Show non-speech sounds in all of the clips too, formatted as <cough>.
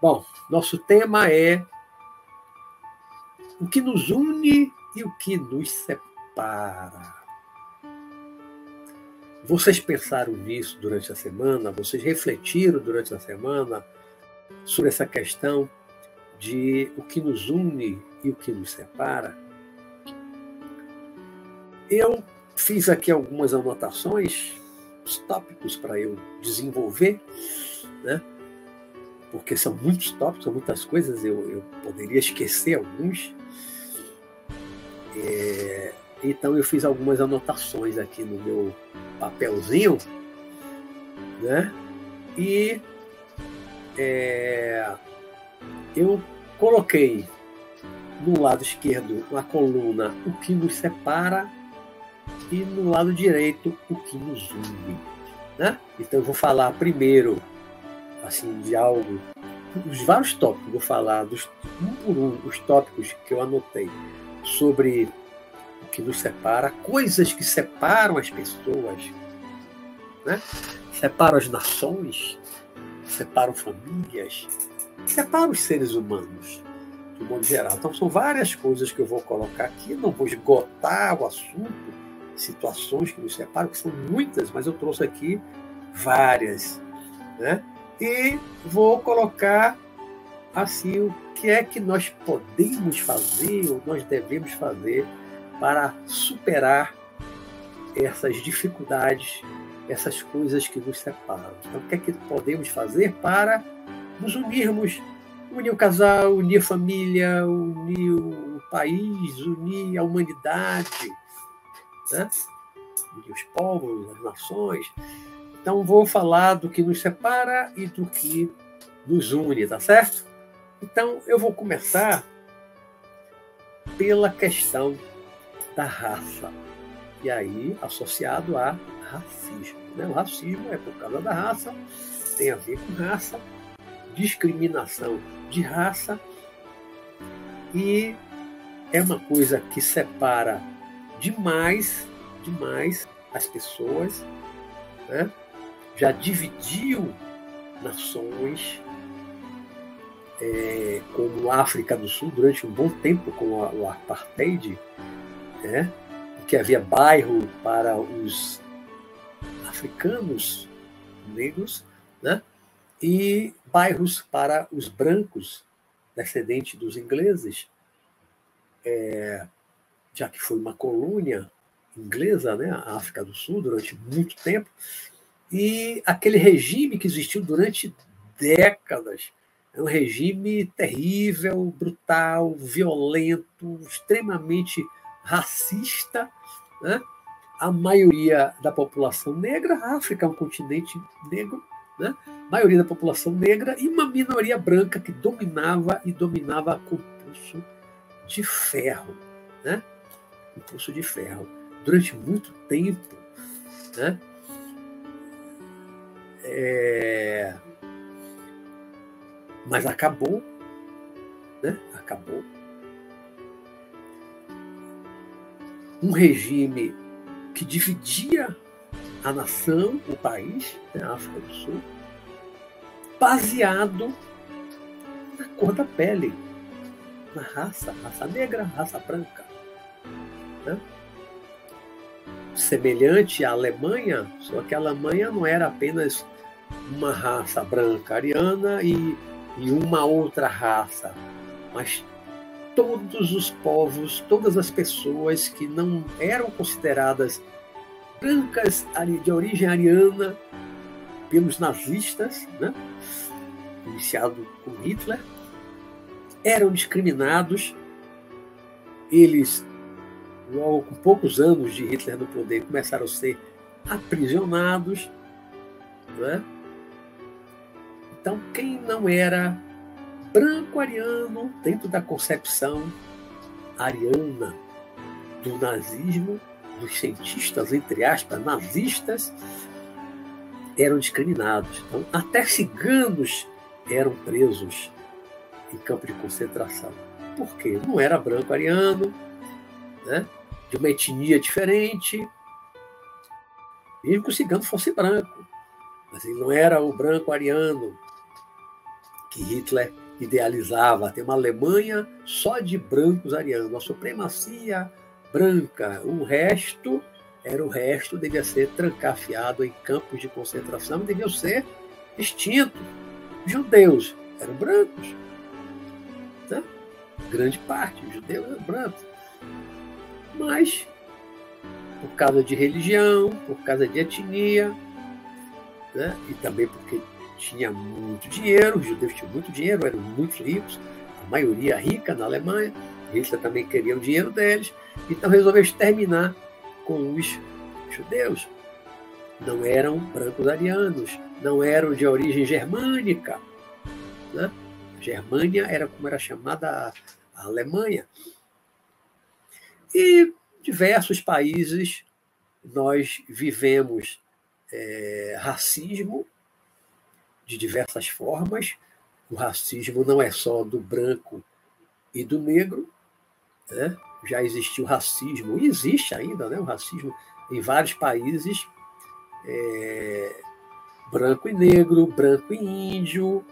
Bom, nosso tema é o que nos une e o que nos separa. Vocês pensaram nisso durante a semana? Vocês refletiram durante a semana sobre essa questão de o que nos une e o que nos separa? Eu fiz aqui algumas anotações, os tópicos para eu desenvolver, né? porque são muitos tópicos, são muitas coisas, eu, eu poderia esquecer alguns. É, então eu fiz algumas anotações aqui no meu papelzinho, né? E é, eu coloquei no lado esquerdo uma coluna o que nos separa e no lado direito o que nos une. Né? Então eu vou falar primeiro assim, de algo, os vários tópicos, vou falar dos, um por um, os tópicos que eu anotei sobre o que nos separa, coisas que separam as pessoas, né? separam as nações, separam famílias, separam os seres humanos, de modo geral. Então, são várias coisas que eu vou colocar aqui, não vou esgotar o assunto, situações que nos separam, que são muitas, mas eu trouxe aqui várias. Né? e vou colocar assim o que é que nós podemos fazer ou nós devemos fazer para superar essas dificuldades, essas coisas que nos separam. Então, o que é que podemos fazer para nos unirmos, unir o casal, unir a família, unir o país, unir a humanidade, né? unir os povos, as nações. Então vou falar do que nos separa e do que nos une, tá certo? Então eu vou começar pela questão da raça. E aí associado a racismo. Né? O racismo é por causa da raça, tem a ver com raça, discriminação de raça e é uma coisa que separa demais, demais as pessoas, né? já dividiu nações, é, como a África do Sul, durante um bom tempo, com a, o apartheid, né, que havia bairro para os africanos negros, né, e bairros para os brancos, descendentes dos ingleses, é, já que foi uma colônia inglesa, né, a África do Sul, durante muito tempo, e aquele regime que existiu durante décadas é um regime terrível, brutal, violento, extremamente racista. Né? A maioria da população negra, a África é um continente negro, né? a maioria da população negra e uma minoria branca que dominava e dominava com pulso de ferro. Né? Com pulso de ferro. Durante muito tempo. Né? É... Mas acabou, né? Acabou. Um regime que dividia a nação, o país, né, a África do Sul, baseado na cor da pele, na raça, raça negra, raça branca. Semelhante à Alemanha, só que a Alemanha não era apenas uma raça branca ariana e, e uma outra raça, mas todos os povos, todas as pessoas que não eram consideradas brancas de origem ariana pelos nazistas, né? iniciado com Hitler, eram discriminados. Eles, logo com poucos anos de Hitler no poder, começaram a ser aprisionados. Né? Então, quem não era branco ariano dentro da concepção ariana do nazismo, dos cientistas, entre aspas, nazistas, eram discriminados. Então, até ciganos eram presos em campo de concentração. Por quê? Não era branco ariano, né? De uma etnia diferente, mesmo que o cigano fosse branco. Mas ele não era o branco ariano que Hitler idealizava. Tem uma Alemanha só de brancos arianos, uma supremacia branca. O resto era o resto, devia ser trancafiado em campos de concentração deviam ser extintos. Judeus eram brancos. Né? Grande parte, judeus eram brancos. Mas, por causa de religião, por causa de etnia, né? e também porque tinha muito dinheiro, os judeus tinham muito dinheiro, eram muito ricos, a maioria rica na Alemanha, Hitler também queria o dinheiro deles, então resolveu exterminar com os judeus. Não eram brancos arianos, não eram de origem germânica. Né? Germânia era como era chamada a Alemanha. E diversos países nós vivemos é, racismo de diversas formas. O racismo não é só do branco e do negro, né? já existiu racismo, e existe ainda né, o racismo em vários países, é, branco e negro, branco e índio.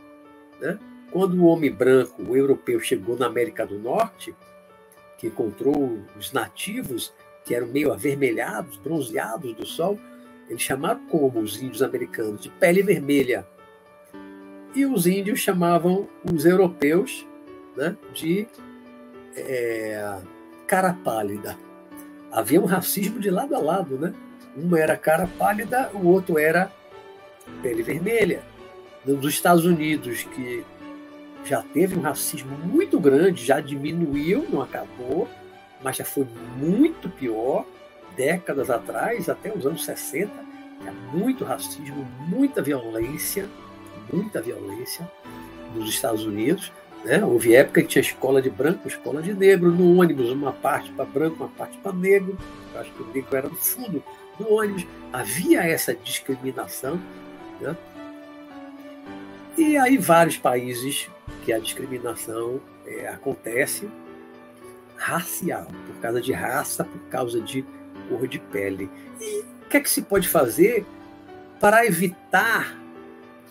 Né? Quando o homem branco, o europeu, chegou na América do Norte, que encontrou os nativos, que eram meio avermelhados, bronzeados do sol, eles chamaram como os índios americanos de pele vermelha. E os índios chamavam os europeus né, de é, cara pálida. Havia um racismo de lado a lado, né? Um era cara pálida, o outro era pele vermelha. Nos Estados Unidos, que já teve um racismo muito grande, já diminuiu, não acabou, mas já foi muito pior décadas atrás, até os anos 60, tinha muito racismo, muita violência, muita violência nos Estados Unidos. Né? Houve época que tinha escola de branco, escola de negro, no ônibus, uma parte para branco, uma parte para negro. Eu acho que o negro era no fundo do ônibus. Havia essa discriminação. Né? E aí, vários países que a discriminação é, acontece racial, por causa de raça, por causa de cor de pele. E o que é que se pode fazer para evitar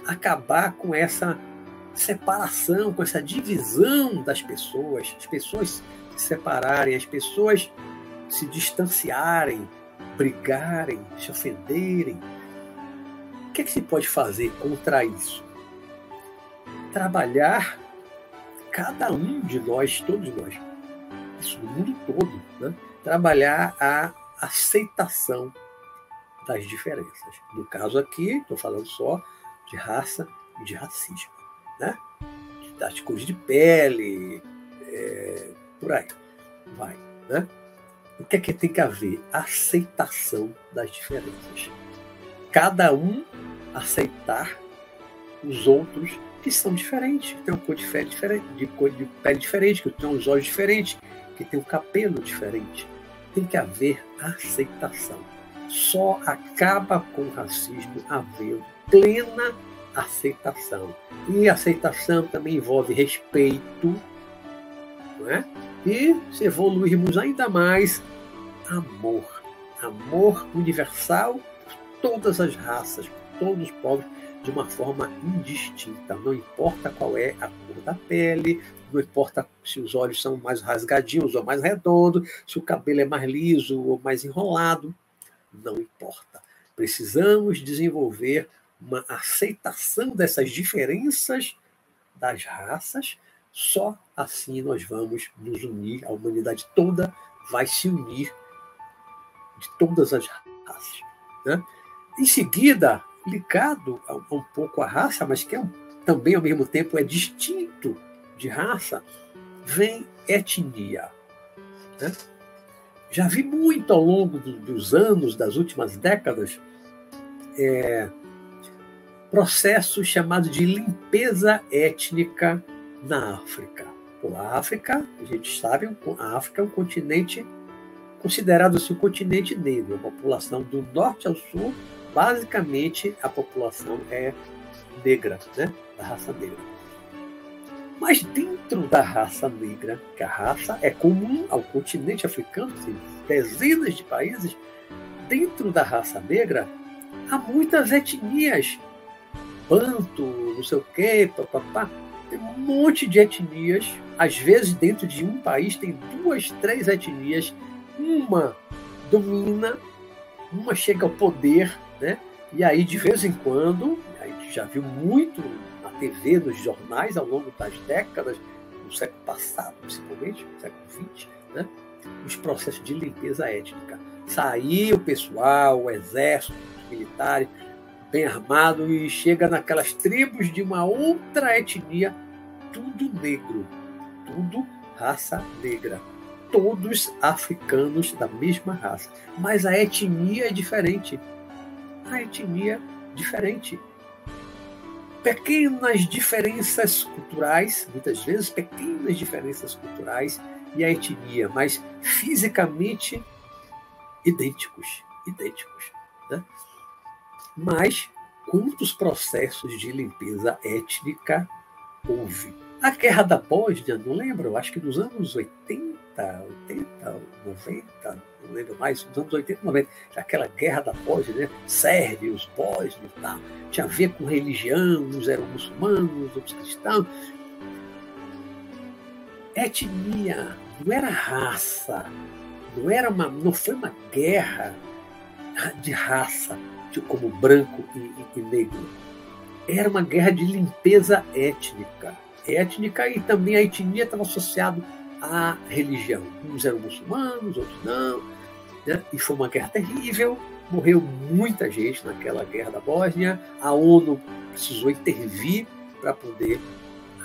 acabar com essa separação, com essa divisão das pessoas, as pessoas se separarem, as pessoas se distanciarem, brigarem, se ofenderem. O que, é que se pode fazer contra isso? Trabalhar cada um de nós, todos nós, isso no mundo todo, né? trabalhar a aceitação das diferenças. No caso aqui, estou falando só de raça e de racismo né? das cores de pele, é, por aí vai. Né? O que é que tem que haver? Aceitação das diferenças. Cada um aceitar os outros que são diferentes, que têm uma cor diferente, de cor de pele diferente, que têm os olhos diferentes, que têm o um cabelo diferente. Tem que haver aceitação. Só acaba com o racismo havendo plena aceitação. E aceitação também envolve respeito, não é? E se evoluirmos ainda mais, amor. Amor universal por todas as raças, por todos os povos, de uma forma indistinta. Não importa qual é a cor da pele, não importa se os olhos são mais rasgadinhos ou mais redondos, se o cabelo é mais liso ou mais enrolado, não importa. Precisamos desenvolver uma aceitação dessas diferenças das raças, só assim nós vamos nos unir, a humanidade toda vai se unir de todas as raças. Né? Em seguida, ligado a, um pouco à raça, mas que é também ao mesmo tempo é distinto de raça, vem etnia. Né? Já vi muito ao longo do, dos anos, das últimas décadas, é, processo chamado de limpeza étnica na África. A África, a gente sabe, a África é um continente considerado assim, um continente negro. A população do norte ao sul, basicamente, a população é negra, né? da raça negra. Mas dentro da raça negra, que a raça é comum ao continente africano, tem dezenas de países, dentro da raça negra há muitas etnias. Banto, não sei o quê, papapá. Tem um monte de etnias. Às vezes, dentro de um país, tem duas, três etnias. Uma domina, uma chega ao poder, né? E aí, de vez em quando, a gente já viu muito na TV, nos jornais, ao longo das décadas, do século passado, principalmente, no século XX, né? os processos de limpeza étnica. Saía o pessoal, o exército, os militares, bem armado, e chega naquelas tribos de uma outra etnia, tudo negro, tudo raça negra. Todos africanos da mesma raça. Mas a etnia é diferente. A etnia diferente. Pequenas diferenças culturais, muitas vezes pequenas diferenças culturais, e a etnia, mas fisicamente idênticos, idênticos. Né? Mas quantos processos de limpeza étnica houve? A Guerra da Bósnia, não lembro, acho que nos anos 80, 80, 90, não lembro mais, nos anos 80, 90, aquela Guerra da Bósnia, né? sérvios, bósnios e tal, tinha a ver com religião, uns eram muçulmanos, outros cristãos. Etnia, não era raça, não era uma, não foi uma guerra de raça, como branco e, e, e negro. Era uma guerra de limpeza étnica. Étnica e também a etnia estava associado à religião. Uns eram muçulmanos, outros não. Né? E foi uma guerra terrível. Morreu muita gente naquela guerra da Bósnia. A ONU precisou intervir para poder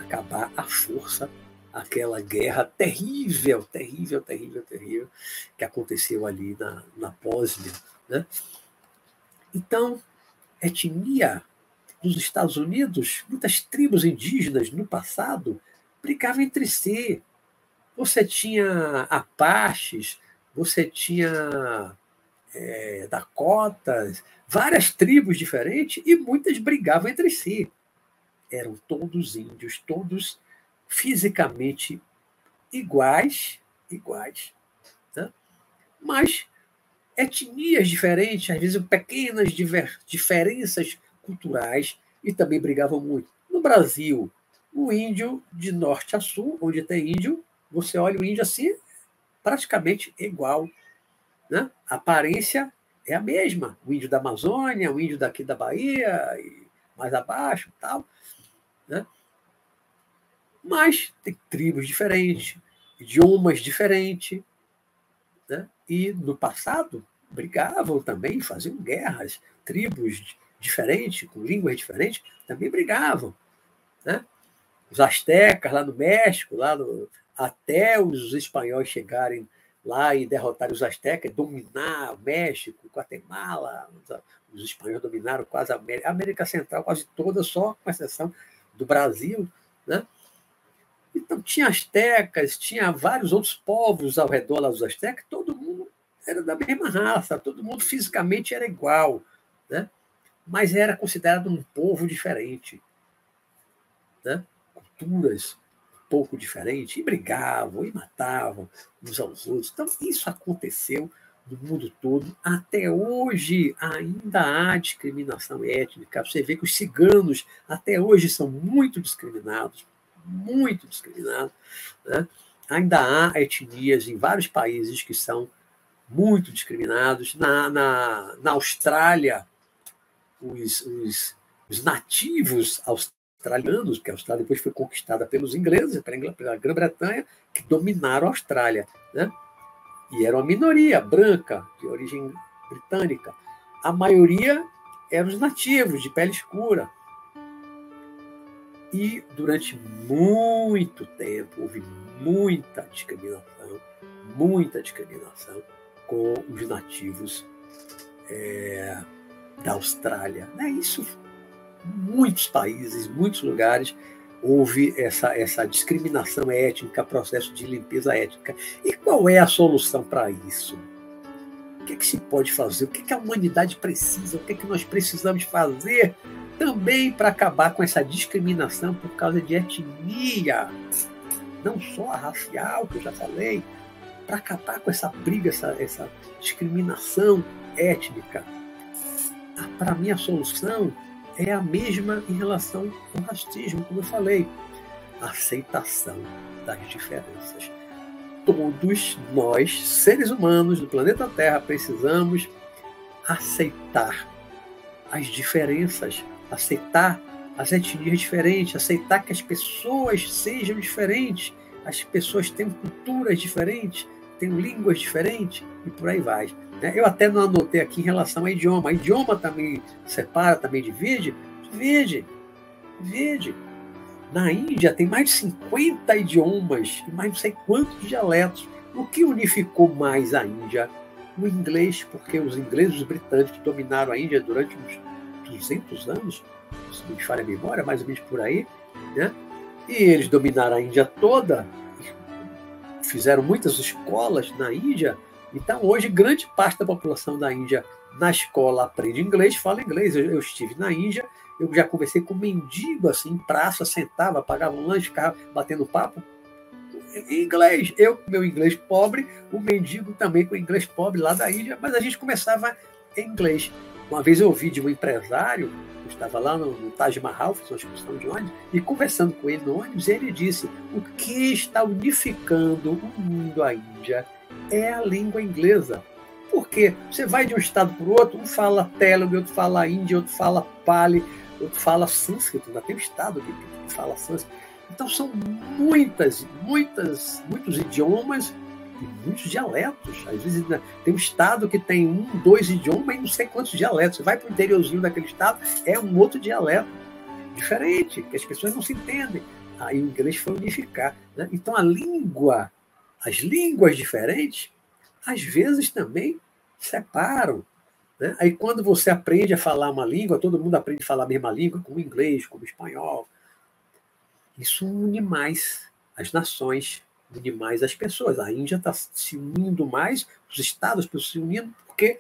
acabar a força aquela guerra terrível, terrível, terrível, terrível que aconteceu ali na, na Bósnia. Né? Então, etnia nos Estados Unidos, muitas tribos indígenas no passado brigavam entre si. Você tinha Apaches, você tinha é, Dakotas, várias tribos diferentes e muitas brigavam entre si. Eram todos índios, todos fisicamente iguais, iguais, né? mas etnias diferentes, às vezes pequenas diferenças culturais, e também brigavam muito. No Brasil, o índio de norte a sul, onde tem índio, você olha o índio assim, praticamente igual. Né? A aparência é a mesma. O índio da Amazônia, o índio daqui da Bahia, mais abaixo tal. Né? Mas tem tribos diferentes, idiomas diferentes. Né? E no passado brigavam também, faziam guerras, tribos diferentes, com línguas diferentes, também brigavam. Né? Os astecas lá no México, lá no, até os espanhóis chegarem lá e derrotarem os astecas, dominar o México, Guatemala, os espanhóis dominaram quase a América, a América Central quase toda, só com exceção do Brasil, né? Então, tinha astecas, tinha vários outros povos ao redor dos astecas, todo mundo era da mesma raça, todo mundo fisicamente era igual, né? Mas era considerado um povo diferente. Né? Culturas um pouco diferentes, e brigavam, e matavam uns aos outros. Então, isso aconteceu no mundo todo. Até hoje ainda há discriminação étnica. Você vê que os ciganos até hoje são muito discriminados muito discriminado. Né? Ainda há etnias em vários países que são muito discriminados. Na, na, na Austrália, os, os, os nativos australianos, porque a Austrália depois foi conquistada pelos ingleses, pela Grã-Bretanha, que dominaram a Austrália. Né? E era uma minoria branca, de origem britânica. A maioria eram os nativos, de pele escura. E durante muito tempo houve muita discriminação, muita discriminação com os nativos é, da Austrália. É isso, muitos países, muitos lugares houve essa, essa discriminação étnica, processo de limpeza étnica. E qual é a solução para isso? O que, é que se pode fazer? O que, é que a humanidade precisa? O que, é que nós precisamos fazer também para acabar com essa discriminação por causa de etnia, não só a racial, que eu já falei, para acabar com essa briga, essa, essa discriminação étnica. Para mim, a solução é a mesma em relação ao racismo, como eu falei. A aceitação das diferenças. Todos nós, seres humanos do planeta Terra, precisamos aceitar as diferenças, aceitar as etnias diferentes, aceitar que as pessoas sejam diferentes, as pessoas têm culturas diferentes, têm línguas diferentes e por aí vai. Né? Eu até não anotei aqui em relação ao idioma. O idioma também separa, também divide? Divide. Divide. Na Índia tem mais de 50 idiomas e mais não sei quantos dialetos. O que unificou mais a Índia? O inglês, porque os ingleses, os britânicos dominaram a Índia durante uns 200 anos, se não me falha a memória, mais ou menos por aí, né? E eles dominaram a Índia toda, fizeram muitas escolas na Índia. Então, hoje, grande parte da população da Índia na escola aprende inglês, fala inglês. Eu, eu estive na Índia, eu já conversei com mendigo assim, em praça, sentava, pagava um lanche, ficava batendo papo em inglês. Eu com meu inglês pobre, o mendigo também com inglês pobre lá da Índia, mas a gente começava em inglês. Uma vez eu ouvi de um empresário, eu estava lá no, no Taj Mahal, fiz uma excursão de ônibus, e conversando com ele no ônibus, ele disse: o que está unificando o mundo, a Índia, é a língua inglesa. Porque você vai de um estado para o outro, um fala Telugu, outro fala Índia, outro fala Pali, outro fala sânscrito, ainda tem um estado que fala sânscrito. Então são muitas, muitas, muitos idiomas e muitos dialetos. Às vezes né, tem um estado que tem um, dois idiomas e não sei quantos dialetos. Você vai para o interiorzinho daquele estado, é um outro dialeto diferente, que as pessoas não se entendem. Aí o inglês foi unificar. Né? Então a língua, as línguas diferentes, às vezes também separam. Né? Aí quando você aprende a falar uma língua, todo mundo aprende a falar a mesma língua, como inglês, como espanhol. Isso une mais as nações, demais as pessoas. A Índia está se unindo mais, os estados estão se unindo porque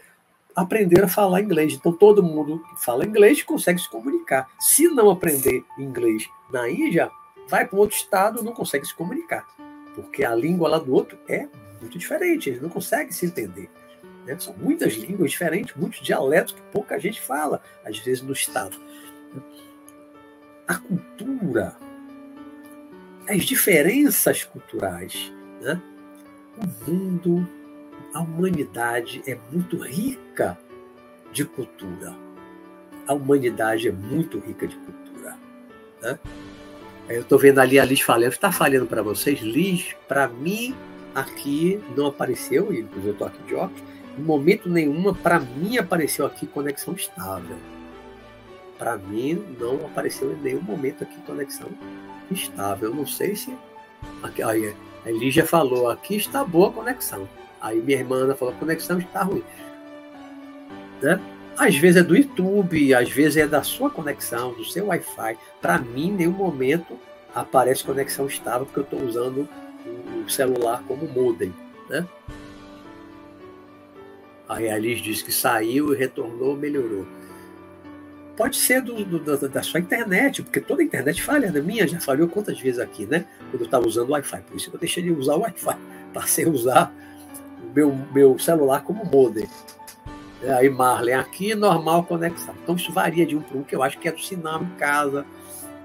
aprenderam a falar inglês. Então todo mundo que fala inglês consegue se comunicar. Se não aprender inglês na Índia, vai para outro estado não consegue se comunicar. Porque a língua lá do outro é muito diferente, eles não conseguem se entender. Né? São muitas línguas diferentes, muitos dialetos que pouca gente fala, às vezes no estado. A cultura as diferenças culturais. Né? O mundo, a humanidade é muito rica de cultura. A humanidade é muito rica de cultura. Né? Eu estou vendo ali a Liz falando, está falhando para vocês? Liz, para mim, aqui não apareceu, e eu estou aqui de óculos, em momento nenhum, para mim apareceu aqui conexão estável. Para mim, não apareceu em nenhum momento aqui conexão estável. Eu não sei se. Aí, a Lígia falou: aqui está boa a conexão. Aí minha irmã Ana falou: a conexão está ruim. Né? Às vezes é do YouTube, às vezes é da sua conexão, do seu Wi-Fi. Para mim, em nenhum momento aparece conexão estável, porque eu estou usando o celular como modem. Né? A Liz disse que saiu e retornou, melhorou pode ser do, do, da sua internet, porque toda a internet falha. A minha já falhou quantas vezes aqui, né? Quando eu estava usando o Wi-Fi. Por isso que eu deixei de usar o Wi-Fi. <laughs> Passei a usar o meu, meu celular como modem. Aí Marley aqui, normal conexão. Então isso varia de um para um, que eu acho que é do sinal em casa,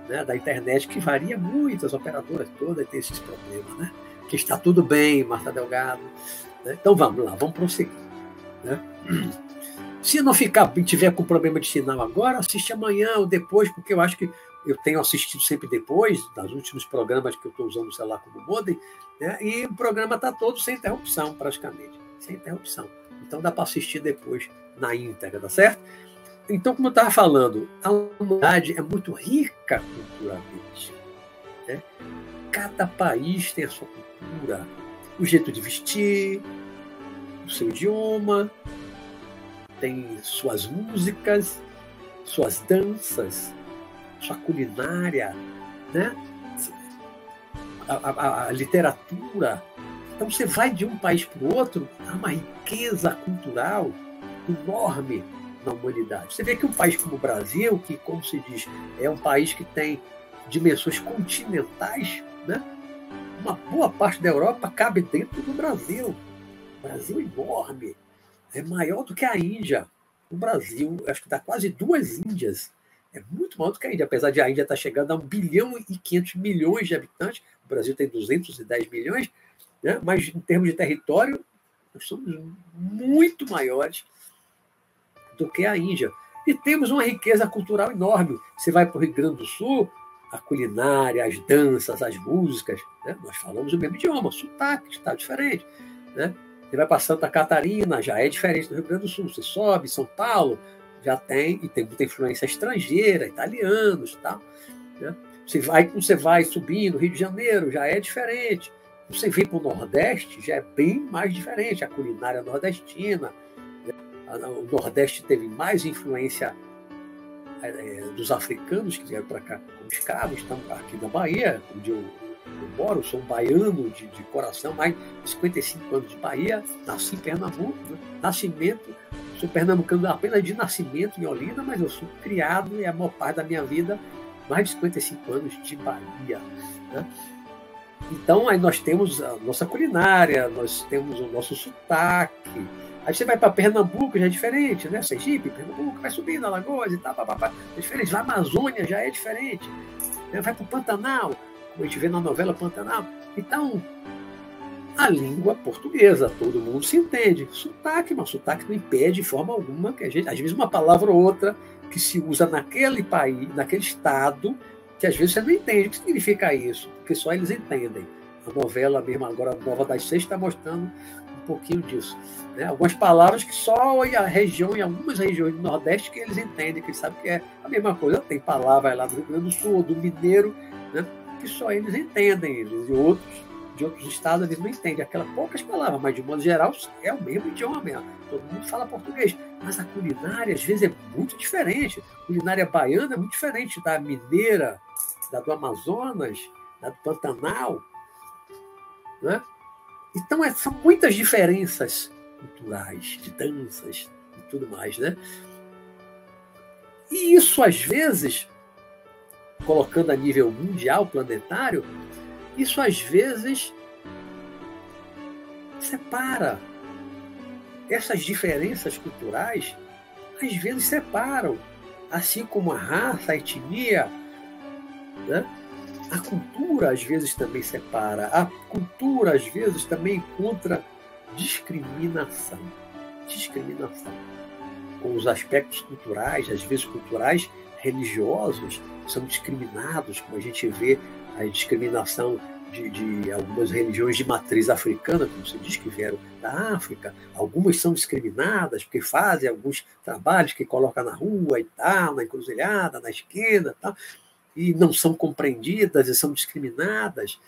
né, da internet, que varia muito, as operadoras todas têm esses problemas, né? Que está tudo bem, Marta Delgado. Né? Então vamos lá, vamos prosseguir. Né? Se não ficar, tiver com problema de sinal agora, assiste amanhã ou depois, porque eu acho que eu tenho assistido sempre depois, dos últimos programas que eu estou usando o celular como modem, né? e o programa está todo sem interrupção, praticamente. Sem interrupção. Então dá para assistir depois na íntegra, tá certo? Então, como eu estava falando, a humanidade é muito rica culturalmente. Né? Cada país tem a sua cultura, o jeito de vestir, o seu idioma, tem suas músicas, suas danças, sua culinária, né? A, a, a, literatura. Então você vai de um país para o outro, há uma riqueza cultural enorme na humanidade. Você vê que um país como o Brasil, que, como se diz, é um país que tem dimensões continentais, né? uma boa parte da Europa cabe dentro do Brasil. O Brasil é enorme, é maior do que a Índia. O Brasil, acho que dá quase duas Índias. É muito maior do que a Índia, apesar de a Índia estar chegando a 1 bilhão e 500 milhões de habitantes, o Brasil tem 210 milhões, né? mas em termos de território, nós somos muito maiores do que a Índia. E temos uma riqueza cultural enorme. Você vai para o Rio Grande do Sul, a culinária, as danças, as músicas, né? nós falamos o mesmo idioma, o sotaque está diferente. Né? Você vai para Santa Catarina, já é diferente do Rio Grande do Sul. Você sobe, São Paulo, já tem, e tem muita influência estrangeira, italianos e tal. Né? Você vai, você vai subindo, Rio de Janeiro, já é diferente. Você vem para o Nordeste, já é bem mais diferente. A culinária nordestina, né? o Nordeste teve mais influência é, dos africanos que vieram para cá como escravos, estão aqui na Bahia, onde eu, eu moro, sou um baiano de, de, coração, mais de 55 anos de Bahia, nasci em Pernambuco, né? nascimento, sou pernambucano apenas de nascimento em Olinda, mas eu sou criado e a maior parte da minha vida, mais de 55 anos de Bahia. Né? Então, aí nós temos a nossa culinária, nós temos o nosso sotaque, Aí você vai para Pernambuco, já é diferente, né? Sergipe, Pernambuco, vai subindo Alagoas e tal, papapá. É diferente. Na Amazônia já é diferente. Vai para o Pantanal, como a gente vê na novela Pantanal. Então, a língua portuguesa, todo mundo se entende. Sotaque, mas sotaque não impede de forma alguma que a gente, às vezes uma palavra ou outra que se usa naquele país, naquele estado, que às vezes você não entende o que significa isso, porque só eles entendem. A novela mesmo, agora a Nova das Seis, está mostrando um pouquinho disso. Né? Algumas palavras que só a região, em algumas regiões do Nordeste, que eles entendem, que eles sabem que é a mesma coisa. Tem palavras lá do Rio Grande do Sul, do Mineiro, né? que só eles entendem, eles, e outros de outros estados eles não entendem aquelas poucas palavras, mas de modo geral é o mesmo idioma mesmo. Todo mundo fala português. Mas a culinária, às vezes, é muito diferente. A culinária baiana é muito diferente da mineira, da do Amazonas, da do Pantanal. Né? Então, é, são muitas diferenças culturais, de danças e tudo mais, né? E isso, às vezes, colocando a nível mundial, planetário, isso às vezes separa. Essas diferenças culturais, às vezes separam. Assim como a raça, a etnia, né? a cultura às vezes também separa. A cultura às vezes também encontra discriminação. Discriminação. Com os aspectos culturais, às vezes culturais, religiosos, são discriminados, como a gente vê a discriminação de, de, algumas religiões de matriz africana, como se diz que vieram da África. Algumas são discriminadas porque fazem alguns trabalhos que colocam na rua e tal, na encruzilhada, na esquina e tal, e não são compreendidas e são discriminadas.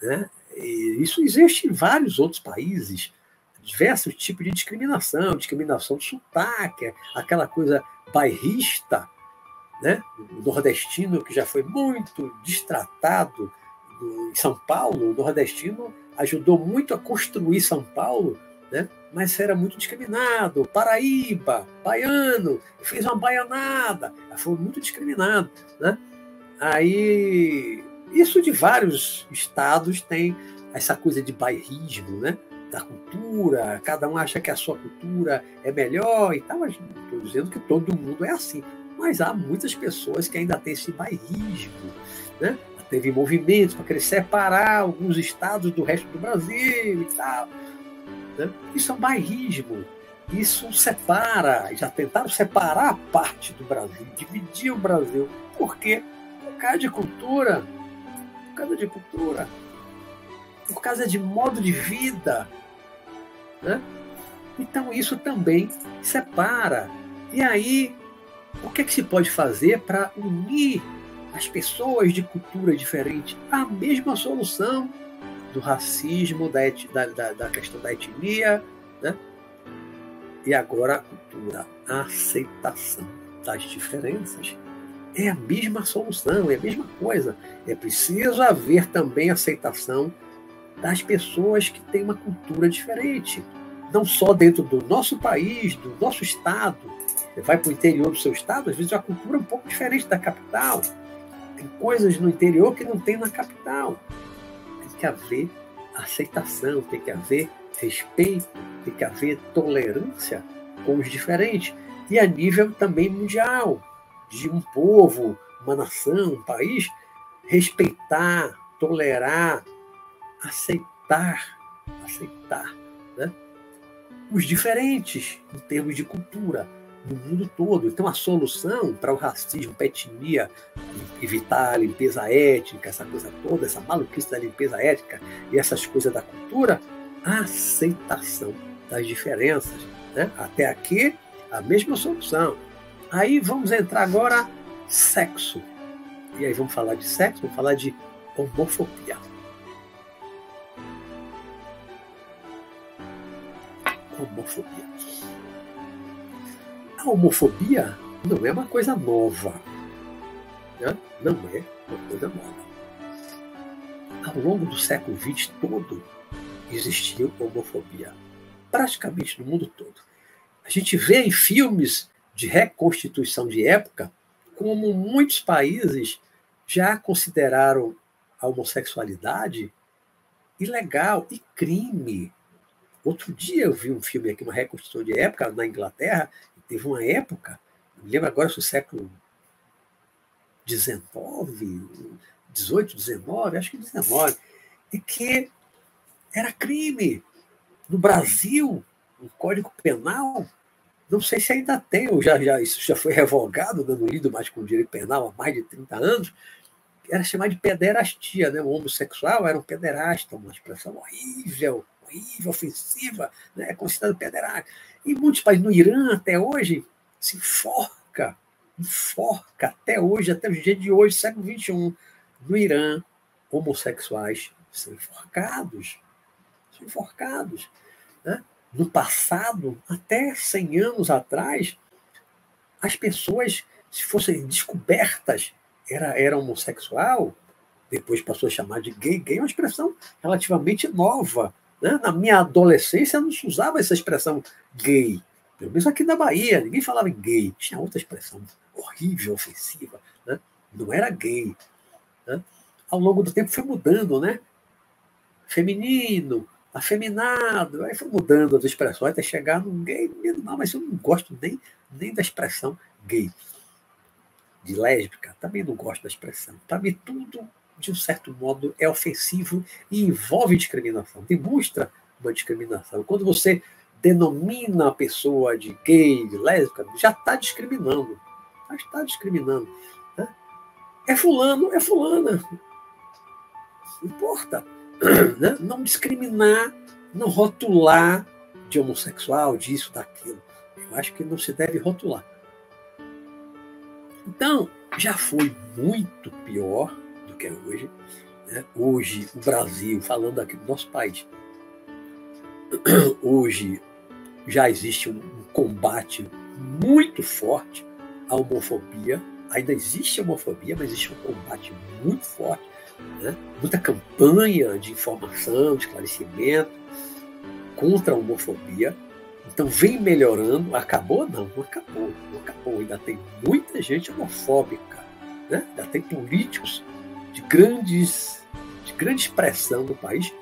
Né? E isso existe em vários outros países, diversos tipos de discriminação, discriminação de sotaque, aquela coisa bairrista, né? o nordestino que já foi muito destratado em São Paulo, o nordestino ajudou muito a construir São Paulo, né? mas era muito discriminado. Paraíba, baiano, fez uma baianada, foi muito discriminado. Né? Aí isso de vários estados tem essa coisa de bairrismo, né? Da cultura, cada um acha que a sua cultura é melhor e tal, mas estou dizendo que todo mundo é assim. Mas há muitas pessoas que ainda têm esse bairrismo, né? Teve movimentos para querer separar alguns estados do resto do Brasil e tal. Né? Isso é um bairrismo. Isso separa, já tentaram separar a parte do Brasil, dividir o Brasil. Por quê? Por causa de cultura causa de cultura, por causa de modo de vida. Né? Então isso também separa. E aí, o que, é que se pode fazer para unir as pessoas de cultura diferente? A mesma solução do racismo, da, da, da questão da etnia, né? e agora a cultura, a aceitação das diferenças é a mesma solução, é a mesma coisa. É preciso haver também aceitação das pessoas que têm uma cultura diferente. não só dentro do nosso país, do nosso estado. Vai para o interior do seu estado, às vezes a cultura é um pouco diferente da capital. Tem coisas no interior que não tem na capital. Tem que haver aceitação, tem que haver respeito, tem que haver tolerância com os diferentes. E a nível também mundial, de um povo, uma nação, um país, respeitar, tolerar, aceitar, aceitar né? os diferentes em termos de cultura no mundo todo. Então, a solução para o racismo, para a etnia, evitar a limpeza étnica, essa coisa toda, essa maluquice da limpeza étnica e essas coisas da cultura, a aceitação das diferenças. Né? Até aqui, a mesma solução. Aí vamos entrar agora sexo. E aí vamos falar de sexo, vamos falar de homofobia. Homofobia. Homofobia não é uma coisa nova. Né? Não é uma coisa nova. Ao longo do século XX todo, existiu homofobia. Praticamente no mundo todo. A gente vê em filmes de reconstituição de época como muitos países já consideraram a homossexualidade ilegal e crime. Outro dia eu vi um filme aqui, uma reconstrução de época na Inglaterra, teve uma época, me lembro agora se o século XIX, 18, 19, acho que 19, e que era crime. No Brasil, o Código Penal, não sei se ainda tem, ou já, já, isso já foi revogado, dando lido mais com direito penal há mais de 30 anos, era chamado de pederastia, né? O homossexual era um pederasta, uma expressão horrível, horrível, ofensiva, né? é considerado pederasta. E muitos países, no Irã até hoje, se enforca, enforca até hoje, até o dia de hoje, século XXI, no Irã, homossexuais são enforcados, são enforcados. Né? No passado, até 100 anos atrás, as pessoas, se fossem descobertas era, era homossexual, depois passou a chamar de gay. Gay é uma expressão relativamente nova. Né? Na minha adolescência não se usava essa expressão gay. Pelo menos aqui na Bahia, ninguém falava gay. Tinha outra expressão horrível, ofensiva. Né? Não era gay. Né? Ao longo do tempo foi mudando, né? Feminino, afeminado, aí foi mudando as expressões até chegar no gay. Não, mas eu não gosto nem, nem da expressão gay de lésbica, também não gosto da expressão. Para mim, tudo, de um certo modo, é ofensivo e envolve discriminação, demonstra uma discriminação. Quando você denomina a pessoa de gay, de lésbica, já está discriminando. Já está discriminando. Né? É fulano, é fulana. Não importa. <clears throat> Né? Não discriminar, não rotular de homossexual, disso, daquilo. Eu acho que não se deve rotular. Então, já foi muito pior do que é hoje. Né? Hoje, o Brasil, falando aqui do nosso país, <clears throat> hoje já existe um combate muito forte à homofobia. Ainda existe homofobia, mas existe um combate muito forte. Né? Muita campanha de informação, de esclarecimento contra a homofobia então vem melhorando. Acabou? Não, não acabou. Não acabou. Ainda tem muita gente homofóbica. Né? Ainda tem políticos de grandes, de grande expressão no país,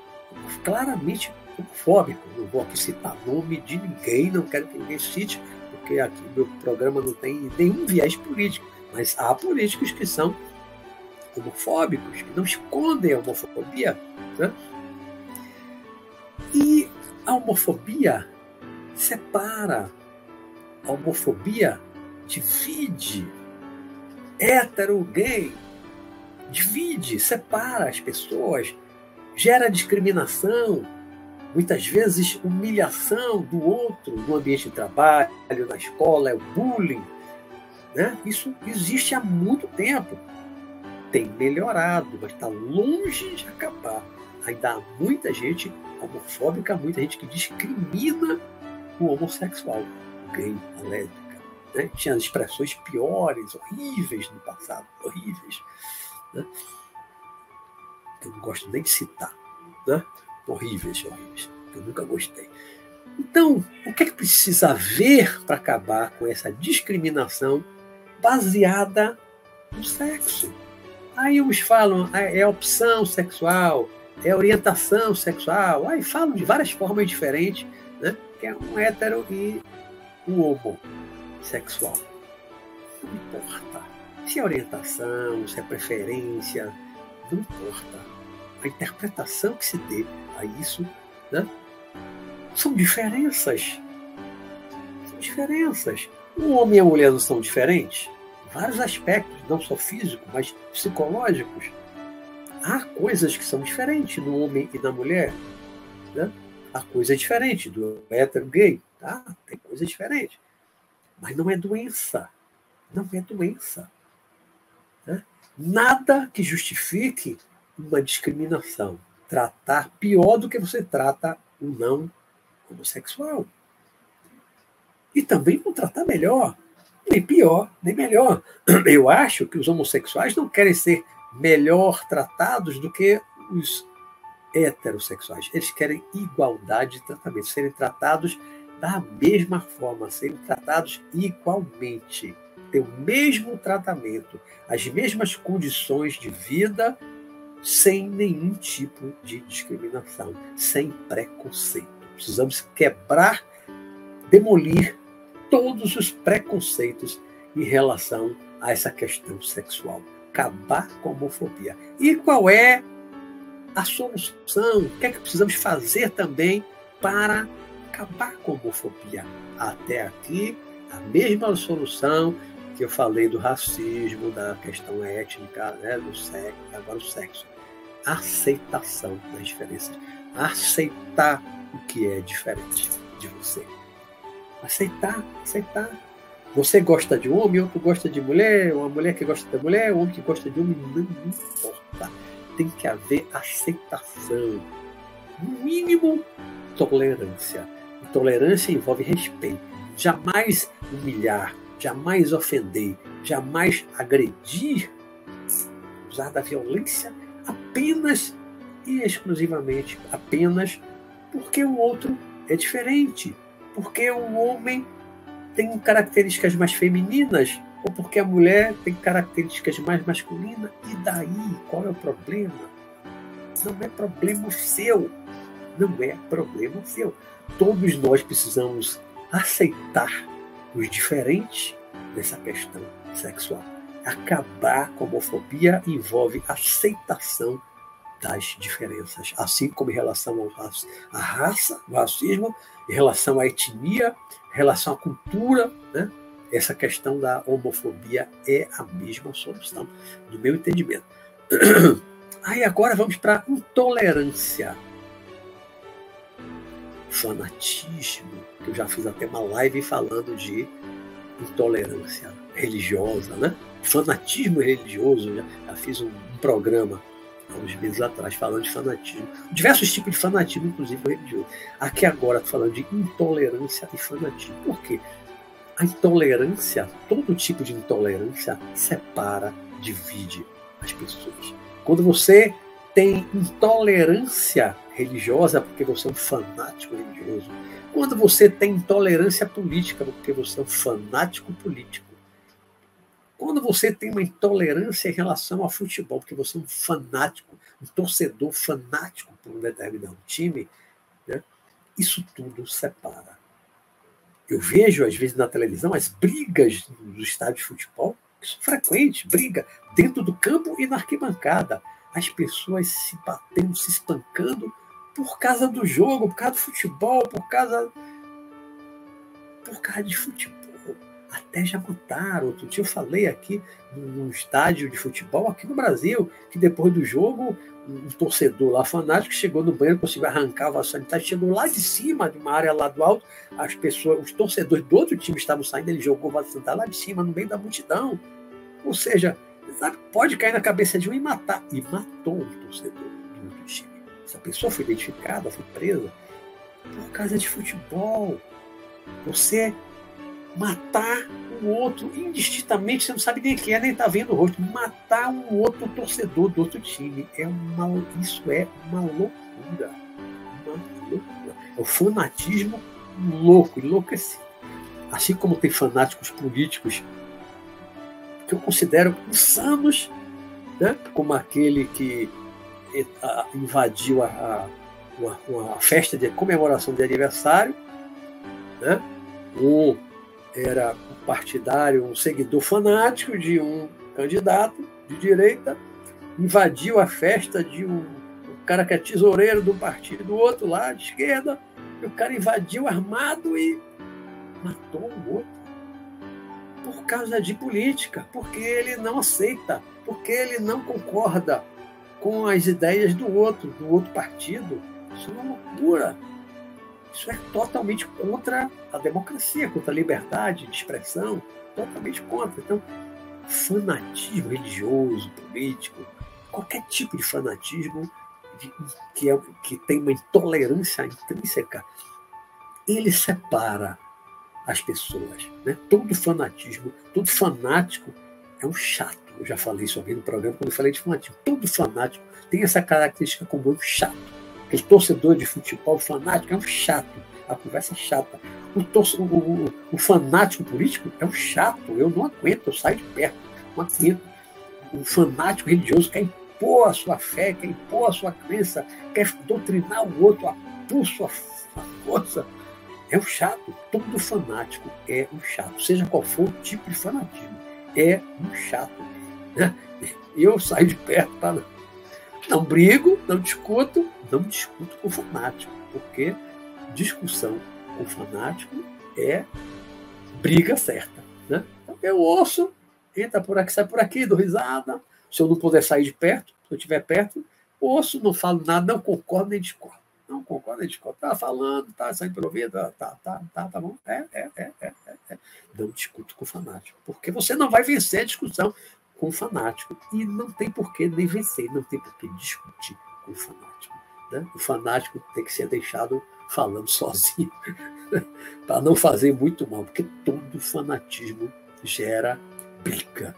claramente homofóbicos. Não vou aqui citar nome de ninguém, não quero que ninguém cite, porque aqui meu programa não tem nenhum viés político. Mas há políticos que são homofóbicos, que não escondem a homofobia. Né? E a homofobia separa. A homofobia divide. Hétero, gay, divide, separa as pessoas, gera discriminação, muitas vezes humilhação do outro no ambiente de trabalho, na escola, é o bullying. Né? Isso existe há muito tempo. Tem melhorado, mas está longe de acabar. Ainda há muita gente homofóbica, muita gente que discrimina o homossexual, o gay, a lésbica. Né? Tinha expressões piores, horríveis no passado, horríveis. Né? Eu não gosto nem de citar. Né? Horríveis, horríveis. Eu nunca gostei. Então, o que é que precisa haver para acabar com essa discriminação baseada no sexo? Aí uns falam, ah, é opção sexual, é orientação sexual, aí falam de várias formas diferentes, né? que é um hétero e um homossexual. Não importa. Se é orientação, se é preferência, não importa. A interpretação que se dê a isso né? são diferenças. São diferenças. O homem e a mulher não são diferentes? Vários aspectos, não só físicos, mas psicológicos. Há coisas que são diferentes no homem e na mulher. Né? Há coisa diferente do hétero gay. Tá? Tem coisa diferente. Mas não é doença. Não é doença. Né? Nada que justifique uma discriminação. Tratar pior do que você trata o não homossexual. E também não tratar melhor, nem pior, nem melhor. <clears throat> Eu acho que os homossexuais não querem ser melhor tratados do que os heterossexuais. Eles querem igualdade de tratamento, serem tratados da mesma forma, serem tratados igualmente, ter o mesmo tratamento, as mesmas condições de vida, sem nenhum tipo de discriminação, sem preconceito. Precisamos quebrar, demolir todos os preconceitos em relação a essa questão sexual, acabar com a homofobia. E qual é a solução? O que é que precisamos fazer também para acabar com a homofobia. Até aqui, a mesma solução que eu falei do racismo, da questão étnica, né, do sexo, agora o sexo. Aceitação das diferenças. Aceitar o que é diferente de você. Aceitar, aceitar. Você gosta de homem, outro gosta de mulher, uma mulher que gosta de mulher, um homem que gosta de homem, não importa. Tem que haver aceitação. No mínimo, tolerância. Tolerância envolve respeito. Jamais humilhar, jamais ofender, jamais agredir, usar da violência apenas e exclusivamente apenas porque o outro é diferente, porque o homem tem características mais femininas ou porque a mulher tem características mais masculinas. E daí? Qual é o problema? Não é problema seu. Não é problema seu. Todos nós precisamos aceitar os diferentes nessa questão sexual. Acabar com a homofobia envolve aceitação das diferenças, assim como em relação ao à raça, o racismo, em relação à etnia, em relação à cultura, né? essa questão da homofobia é a mesma solução, do meu entendimento. <clears throat> Aí agora vamos para a intolerância fanatismo, que eu já fiz até uma live falando de intolerância religiosa, né? Fanatismo religioso, já, já fiz um, programa há uns meses atrás falando de fanatismo, diversos tipos de fanatismo, inclusive religioso. Aqui agora falando de intolerância e fanatismo. Por quê? A intolerância, todo tipo de intolerância separa, divide as pessoas. Quando você tem intolerância religiosa porque você é um fanático religioso. Quando você tem intolerância política porque você é um fanático político. Quando você tem uma intolerância em relação ao futebol porque você é um fanático, um torcedor fanático por um determinado time, né? isso tudo separa. Eu vejo, às vezes, na televisão, as brigas dos estádios de futebol, que são frequentes, briga dentro do campo e na arquibancada as pessoas se batendo, se espancando por causa do jogo, por causa do futebol, por causa. por causa de futebol. Até já mataram. Outro dia eu falei aqui num estádio de futebol aqui no Brasil, que depois do jogo, um torcedor lá fanático chegou no banheiro, conseguiu arrancar a sanitária, chegou lá de cima, de uma área lá do alto, as pessoas, os torcedores do outro time estavam saindo, ele jogou vaso sanitário lá de cima, no meio da multidão. Ou seja, sabe, pode cair na cabeça de um e matar. E matou um torcedor do outro time. Essa pessoa foi identificada, foi presa por causa de futebol. Você matar um outro indistintamente, você não sabe nem quem é, nem está vendo o rosto. Matar um outro torcedor do outro time. É uma, isso é uma loucura. Uma loucura. É o fanatismo louco, enlouquecido. Assim como tem fanáticos políticos que eu considero insanos, né? como aquele que eh, invadiu a, a, festa de comemoração de aniversário. Né? Um era um partidário, um seguidor fanático de um candidato de direita, invadiu a festa de um, um cara que é tesoureiro do partido do outro lá, de esquerda, e o cara invadiu armado e matou o outro. Por causa de política, porque ele não aceita, porque ele não concorda com as ideias do outro, do outro partido. Isso é uma loucura. Isso é totalmente contra a democracia, contra a liberdade de expressão, totalmente contra. Então, fanatismo religioso, político, qualquer tipo de fanatismo que, é, que tem uma intolerância intrínseca, ele separa as pessoas. Né? Todo fanatismo, todo fanático é um chato. Eu já falei isso aqui no programa quando eu falei de fanatismo. Todo fanático tem essa característica comum, um chato. Aquele torcedor de futebol fanático é um chato. A conversa é chata. O, o, o, o fanático político é um chato. Eu não aguento, eu saio de perto. Não aguento. O fanático religioso quer impor a sua fé, quer impor a sua crença, quer doutrinar o outro, a por sua força. É um chato. Todo fanático é um chato, seja qual for o tipo de fanatismo. É um chato. Né? Eu saio de perto para. Não brigo, não discuto, não discuto com fanático, porque discussão com fanático é briga certa. Né? Então, eu ouço, entra por aqui, sai por aqui, dou risada, se eu não puder sair de perto, se eu estiver perto, ouço, não falo nada, não concordo nem discordo. Não concordo nem discordo. Tá falando, tá saindo pelo ouvido, tá, tá, tá, tá, tá bom. É, é, é, é, é, é. Não discuto com fanático, porque você não vai vencer a discussão com fanático. E não tem porquê nem vencer, não tem porquê discutir com fanático. Né? O fanático tem que ser deixado falando <laughs> sozinho, para não fazer muito mal, porque todo fanatismo gera briga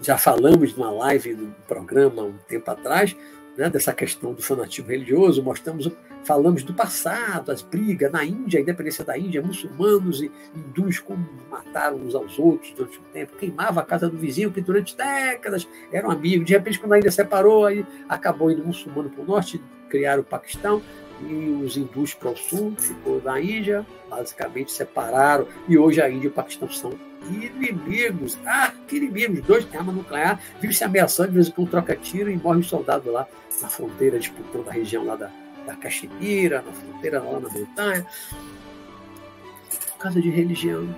já falamos numa live, num programa, um tempo atrás, né, dessa questão do fanatismo religioso, mostramos, falamos do passado, as brigas na Índia, a independência da Índia, muçulmanos e hindus como mataram uns aos outros durante um tempo, queimava a casa do vizinho que durante décadas eram amigos, de repente quando a Índia separou, aí acabou indo muçulmano para o norte, criaram o Paquistão, e os hindus para o sul, ficou da Índia, basicamente separaram, e hoje a Índia e o Paquistão são inimigos, ah, que inimigos, dois têm arma nuclear, vive se ameaçando, de vez em quando troca tiro e morre um soldado lá na fronteira, disputando a região lá da, da Caxemira, na fronteira lá na montanha, por causa de religião,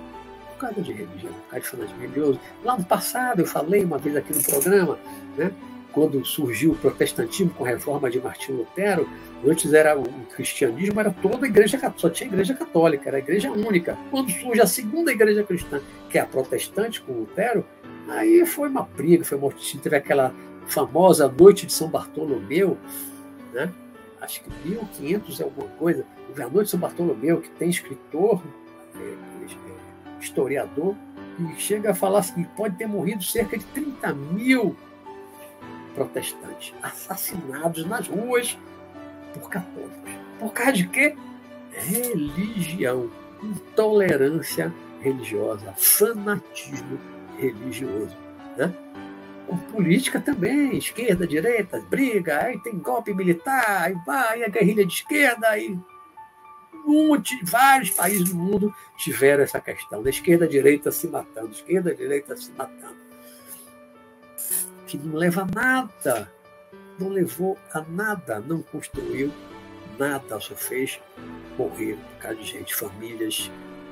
por causa de religião, por causa de religioso. Lá no passado, eu falei uma vez aqui no programa, né, quando surgiu o protestantismo com a reforma de Martinho Lutero, antes era o cristianismo, era toda a igreja católica, só tinha igreja católica, era a igreja única. Quando surge a segunda igreja cristã, que é a protestante com Lutero, aí foi uma briga, foi uma teve aquela famosa noite de São Bartolomeu, né? acho que 1500 é alguma coisa, a noite de São Bartolomeu, que tem escritor, é, é, historiador, e chega a falar assim, pode ter morrido cerca de 30 mil protestantes, assassinados nas ruas por católicos. Por causa de quê? Religião, intolerância religiosa, fanatismo religioso. Né? Com política também, esquerda, direita, briga, aí tem golpe militar, aí vai a guerrilha de esquerda, aí vários países do mundo tiveram essa questão, da esquerda direita se matando, esquerda direita se matando que não leva a nada, não levou a nada, não construiu nada, só fez morrer por causa de gente, famílias,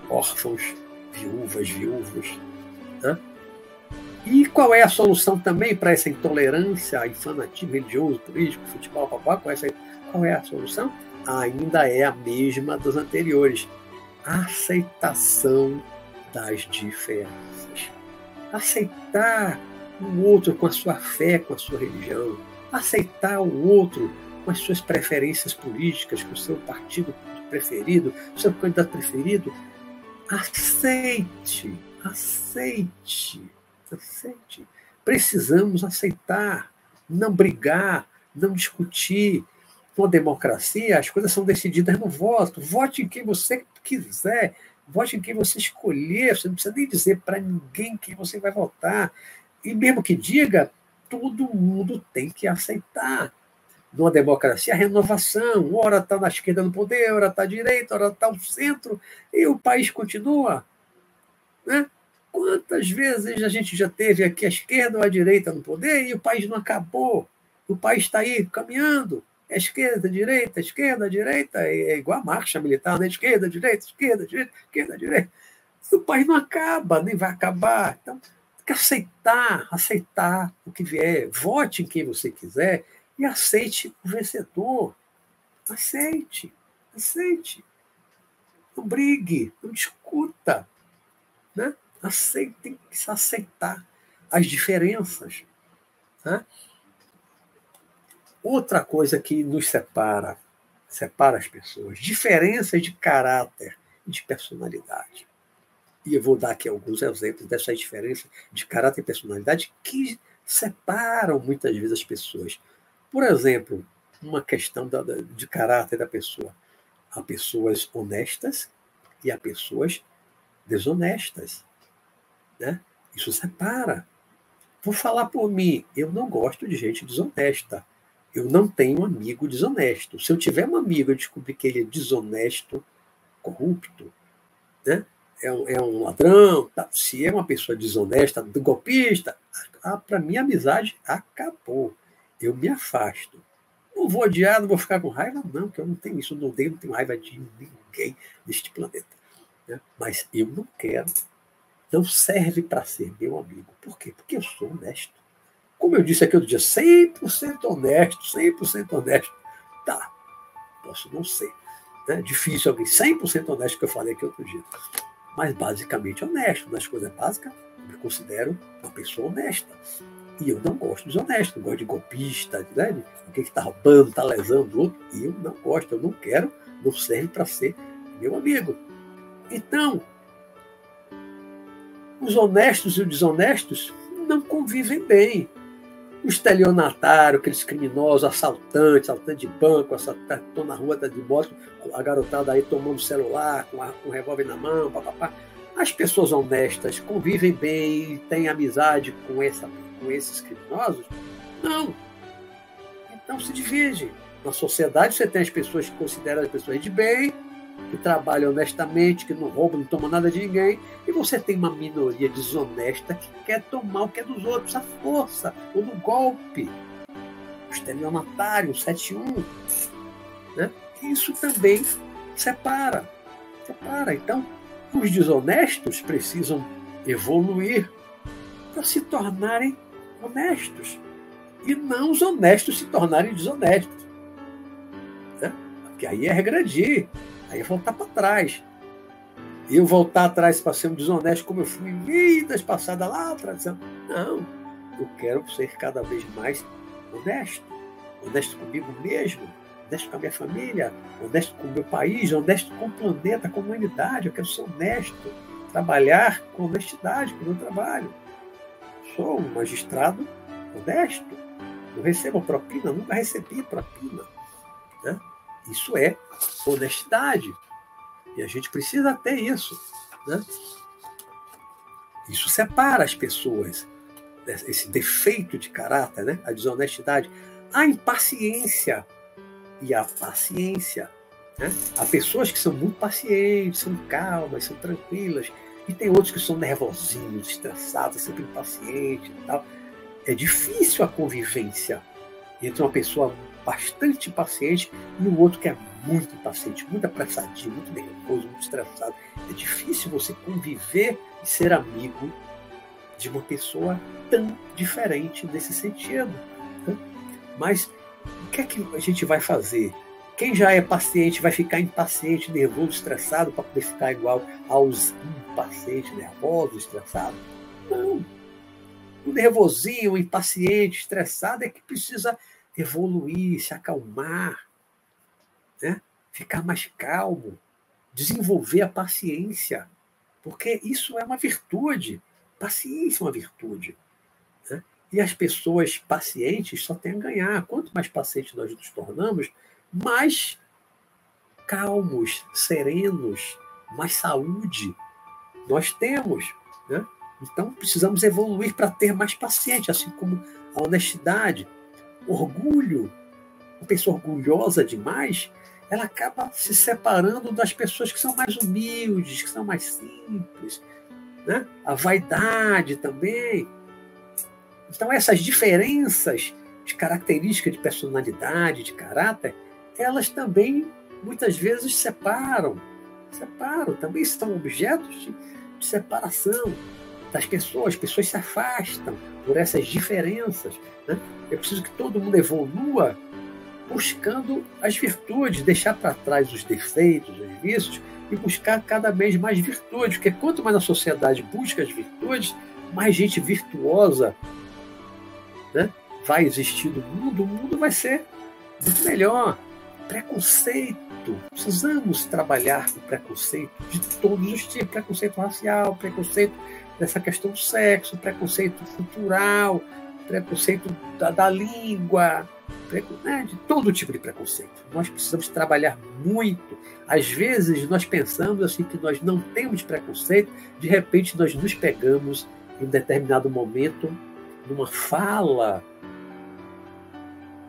órfãos, viúvas, viúvos. Né? E qual é a solução também para essa intolerância e fanatismo religioso, político, futebol, papá, qual, é essa, qual é a solução? Ainda é a mesma das anteriores. Aceitação das diferenças. Aceitar o outro com a sua fé, com a sua religião, aceitar o outro com as suas preferências políticas, com o seu partido preferido, o seu candidato preferido. Aceite, aceite, aceite. Precisamos aceitar, não brigar, não discutir, numa democracia, as coisas são decididas no voto. Vote em quem você quiser, vote em quem você escolher. Você não precisa nem dizer para ninguém quem você vai votar. E mesmo que diga, todo mundo tem que aceitar. Numa democracia, a renovação. Ora está na esquerda no poder, ora está à direita, ora está ao centro, e o país continua. Né? Quantas vezes a gente já teve aqui a esquerda ou a direita no poder e o país não acabou? O país está aí caminhando. É esquerda, direita, esquerda, direita, é igual a marcha militar, né? Esquerda, direita, esquerda, direita, esquerda, direita. O país não acaba, nem vai acabar. Então, que aceitar, aceitar o que vier. Vote em quem você quiser e aceite o vencedor. Aceite, aceite. Não brigue, não discuta. Né? Aceite, tem que aceitar as diferenças. Né? Outra coisa que nos separa, separa as pessoas, diferenças de caráter e de personalidade. E eu vou dar aqui alguns exemplos dessas diferenças de caráter e personalidade que separam muitas vezes as pessoas. Por exemplo, uma questão da, de caráter da pessoa. Há pessoas honestas e há pessoas desonestas. Né? Isso separa. Vou falar por mim, eu não gosto de gente desonesta. Eu não tenho um amigo desonesto. Se eu tiver um amigo e descobrir que ele é desonesto, corrupto, né? É, um, é um ladrão, tá? se é uma pessoa desonesta, golpista, para mim a amizade acabou. Eu me afasto. Não vou odiar, não vou ficar com raiva, não, porque eu não tenho isso, não odeio, não tenho raiva de ninguém neste planeta. Né? Mas eu não quero, não serve para ser meu amigo. Por quê? Porque eu sou honesto. Como eu disse aqui outro dia, 100% honesto, 100% honesto. Tá, posso não ser. Né? Difícil alguém 100% honesto que eu falei aqui outro dia. Mas basicamente honesto. Nas coisas básicas, eu me considero uma pessoa honesta. E eu não gosto de desonesto, não gosto de golpista, né? alguém que está roubando, está lesando o outro. E eu não gosto, eu não quero, não serve para ser meu amigo. Então, os honestos e os desonestos não convivem bem o estelionatário, aqueles criminosos, assaltantes, assaltantes de banco, assaltantes, estão na rua de moto, a garotada aí tomando celular, com, a, com o revólver na mão, papapá. As pessoas honestas convivem bem, têm amizade com, essa, com esses criminosos? Não. Então se divide. Na sociedade você tem as pessoas que consideram as pessoas de bem, que trabalha honestamente, que não rouba, não toma nada de ninguém, e você tem uma minoria desonesta que quer tomar o que é dos outros, a força, ou no golpe. Estelionatário, o 71. Né? Isso também separa. Separa. Então, os desonestos precisam evoluir para se tornarem honestos. E não os honestos se tornarem desonestos. Né? Porque aí é regredir. Aí voltar para trás. Eu voltar atrás para ser um desonesto como eu fui vidas passadas lá atrás. Não. Eu quero ser cada vez mais honesto. Honesto comigo mesmo, honesto com a minha família, honesto com o meu país, honesto com o planeta, com a humanidade. Eu quero ser honesto, trabalhar com honestidade com o meu trabalho. Sou um magistrado honesto. Não recebo propina, nunca recebi propina. Isso é honestidade. E a gente precisa ter isso. Né? Isso separa as pessoas, né? esse defeito de caráter, né? a desonestidade. A impaciência e a paciência. Né? Há pessoas que são muito pacientes, são calmas, são tranquilas, e tem outros que são nervosinhos, estressados, sempre impacientes e tal. É difícil a convivência entre uma pessoa bastante paciente e o outro que é muito impaciente, muito apressadinho, muito nervoso, muito estressado. É difícil você conviver e ser amigo de uma pessoa tão diferente nesse sentido. Né? Mas o que é que a gente vai fazer? Quem já é paciente vai ficar impaciente, nervoso, estressado para poder ficar igual aos impacientes, nervosos, estressados? Não. O nervosinho, o impaciente, estressado é que precisa evoluir, se acalmar, né? ficar mais calmo, desenvolver a paciência, porque isso é uma virtude. Paciência é uma virtude. Né? E as pessoas pacientes só têm a ganhar. Quanto mais pacientes nós nos tornamos, mais calmos, serenos, mais saúde nós temos. Né? Então, precisamos evoluir para ter mais paciente, assim como a honestidade, orgulho. Uma pessoa orgulhosa demais, ela acaba se separando das pessoas que são mais humildes, que são mais simples. Né? A vaidade também. Então, essas diferenças de característica, de personalidade, de caráter, elas também muitas vezes separam. Separam, também são objetos de, de separação das pessoas. As pessoas se afastam por essas diferenças. É preciso que todo mundo evolua buscando as virtudes, deixar para trás os defeitos, os vícios e buscar cada vez mais virtudes, porque quanto mais a sociedade busca as virtudes, mais gente virtuosa né, vai existir no mundo, o mundo vai ser muito melhor. Preconceito, precisamos trabalhar com preconceito de todos os tipos: preconceito racial, preconceito nessa questão do sexo, preconceito cultural, preconceito da, da língua, né, de todo tipo de preconceito. Nós precisamos trabalhar muito. Às vezes nós pensamos assim que nós não temos preconceito, de repente nós nos pegamos em um determinado momento numa fala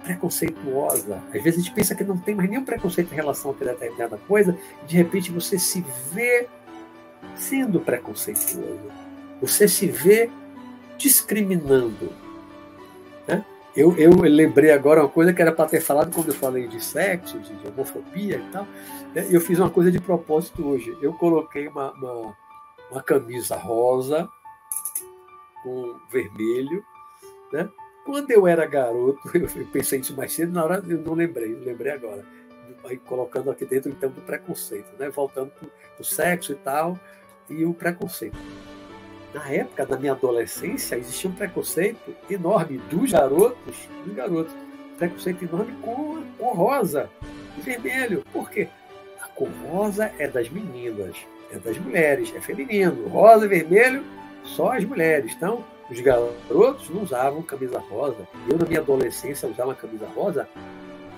preconceituosa. Às vezes a gente pensa que não tem mais nenhum preconceito em relação a determinada coisa, e de repente você se vê sendo preconceituoso. Você se vê discriminando. Né? Eu, eu lembrei agora uma coisa que era para ter falado quando eu falei de sexo, de, homofobia e tal. Né? Eu fiz uma coisa de propósito hoje. Eu coloquei uma, uma, uma camisa rosa com vermelho, né? Quando eu era garoto, <laughs> eu pensei nisso mais cedo, na hora eu não lembrei, lembrei agora. Aí colocando aqui dentro então do preconceito, né? voltando para o sexo e tal, e o preconceito. Na época da minha adolescência, existia um preconceito enorme dos garotos, dos garotos, preconceito enorme com, com rosa e vermelho. Por quê? A cor rosa é das meninas, é das mulheres, é feminino. Rosa e vermelho, só as mulheres. Então, os garotos não usavam camisa rosa. Eu, na minha adolescência, usava camisa rosa,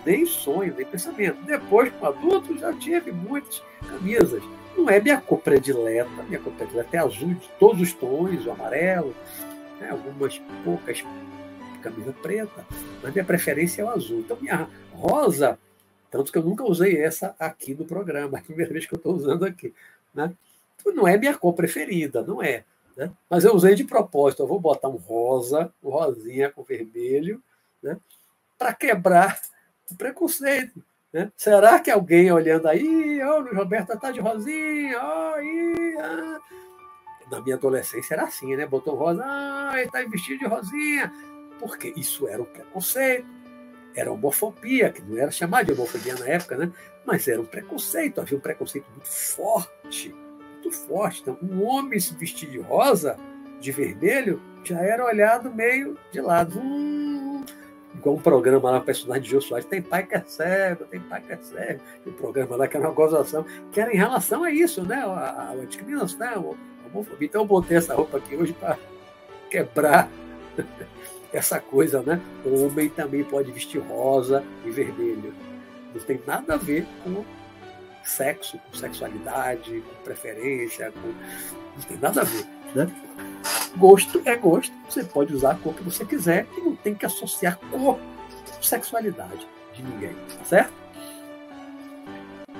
nem sonho, nem pensamento. Depois, como adulto, já tive muitas camisas. Não é minha cor predileta, minha cor predileta é azul de todos os tons, o amarelo, né, algumas poucas camisa preta, mas minha preferência é o azul. Então, minha rosa, tanto que eu nunca usei essa aqui no programa, <laughs> é a primeira vez que eu estou usando aqui. Né? Então, não é minha cor preferida, não é. Né? Mas eu usei de propósito, eu vou botar um rosa, um rosinha com vermelho, né? para quebrar <laughs> o preconceito. Né? Será que alguém olhando aí, oh, o Roberto está de rosinha, oh, aí, ah. na minha adolescência era assim, né? Botou rosa, ah, ele está vestido de rosinha, porque isso era um preconceito, era homofobia, que não era chamada de homofobia na época, né? Mas era um preconceito, havia um preconceito muito forte muito forte. Então, um homem se vestir de rosa, de vermelho, já era olhado meio de lado. Hum, igual um programa lá, personagem de Jô Soares, tem pai que é cego, tem pai que é cego. Um programa lá que era uma gozação, que era em relação a isso, né? A, a discriminação, a homofobia. Então eu botei essa roupa aqui hoje para quebrar <laughs> essa coisa, né? O homem também pode vestir rosa e vermelho. Não tem nada a ver com sexo, com sexualidade, com preferência, com... não tem nada a ver. Né? Gosto é gosto, você pode usar a cor que você quiser e não tem que associar cor com sexualidade de ninguém, tá certo?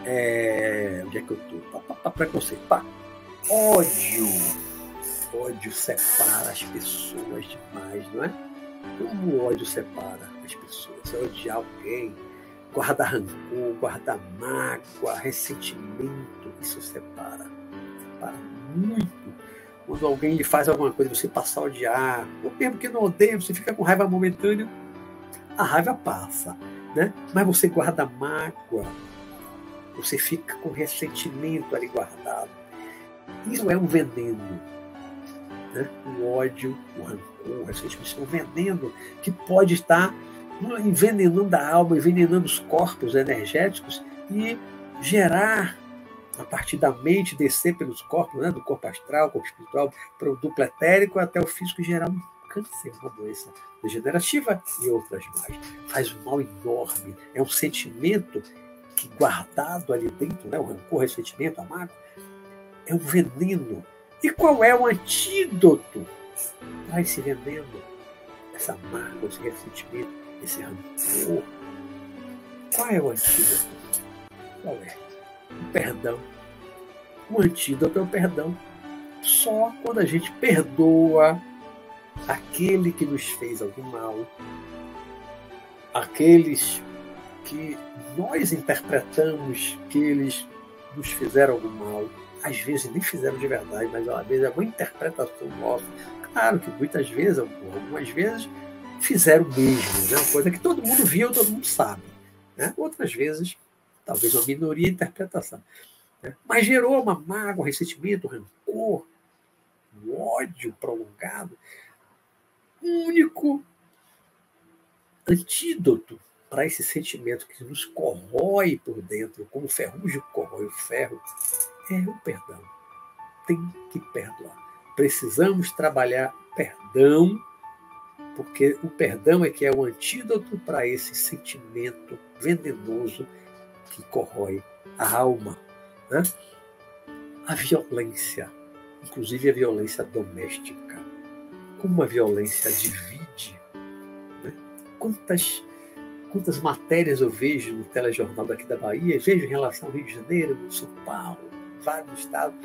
É... Onde é que eu tô? Pá, pá, pá, preconceito. Pá. Ódio. Ódio separa as pessoas demais, não é? Como o ódio separa as pessoas? Você odiar alguém, guarda rancor, guarda mágoa, ressentimento, isso separa. Separa muito. Quando alguém lhe faz alguma coisa, você passa a odiar, ou mesmo que não odeia, você fica com raiva momentânea, a raiva passa, né? Mas você guarda mágoa, você fica com ressentimento ali guardado. Isso é um veneno. Né? O ódio, o rancor, o ressentimento são um veneno que pode estar envenenando a alma, envenenando os corpos energéticos e gerar, a partir da mente, descer pelos corpos, né, do corpo astral, corpo espiritual, para o duplo etérico até o físico, gerar um câncer, uma doença degenerativa e outras mais. Faz um mal enorme. É um sentimento que, guardado ali dentro, né, o rancor, o ressentimento, a mágoa, é um veneno. E qual é o antídoto para esse veneno? Essa mágoa, esse ressentimento, esse rancor. Qual é o antídoto? Qual é? O perdão. O antídoto é o perdão. Só quando a gente perdoa aquele que nos fez algum mal, aqueles que nós interpretamos que eles nos fizeram algum mal, às vezes nem fizeram de verdade, mas às vezes é uma interpretação nossa. Claro que muitas vezes, algumas vezes, fizeram mesmo, né? uma coisa que todo mundo viu, todo mundo sabe. Né? Outras vezes, talvez uma minoria interpretação. Né? Mas gerou uma mágoa, um ressentimento, um rancor, um ódio prolongado. Um único antídoto para esse sentimento que nos corrói por dentro, como o ferrugem corrói o ferro, é o perdão. Tem que perdoar. Precisamos trabalhar perdão, porque o perdão é que é o antídoto para esse sentimento venenoso que corrói a alma. Né? A violência, inclusive a violência doméstica, como a violência divide. Né? Quantas quantas matérias eu vejo no telejornal daqui da Bahia, vejo em relação ao Rio de Janeiro, São Paulo, vários estados,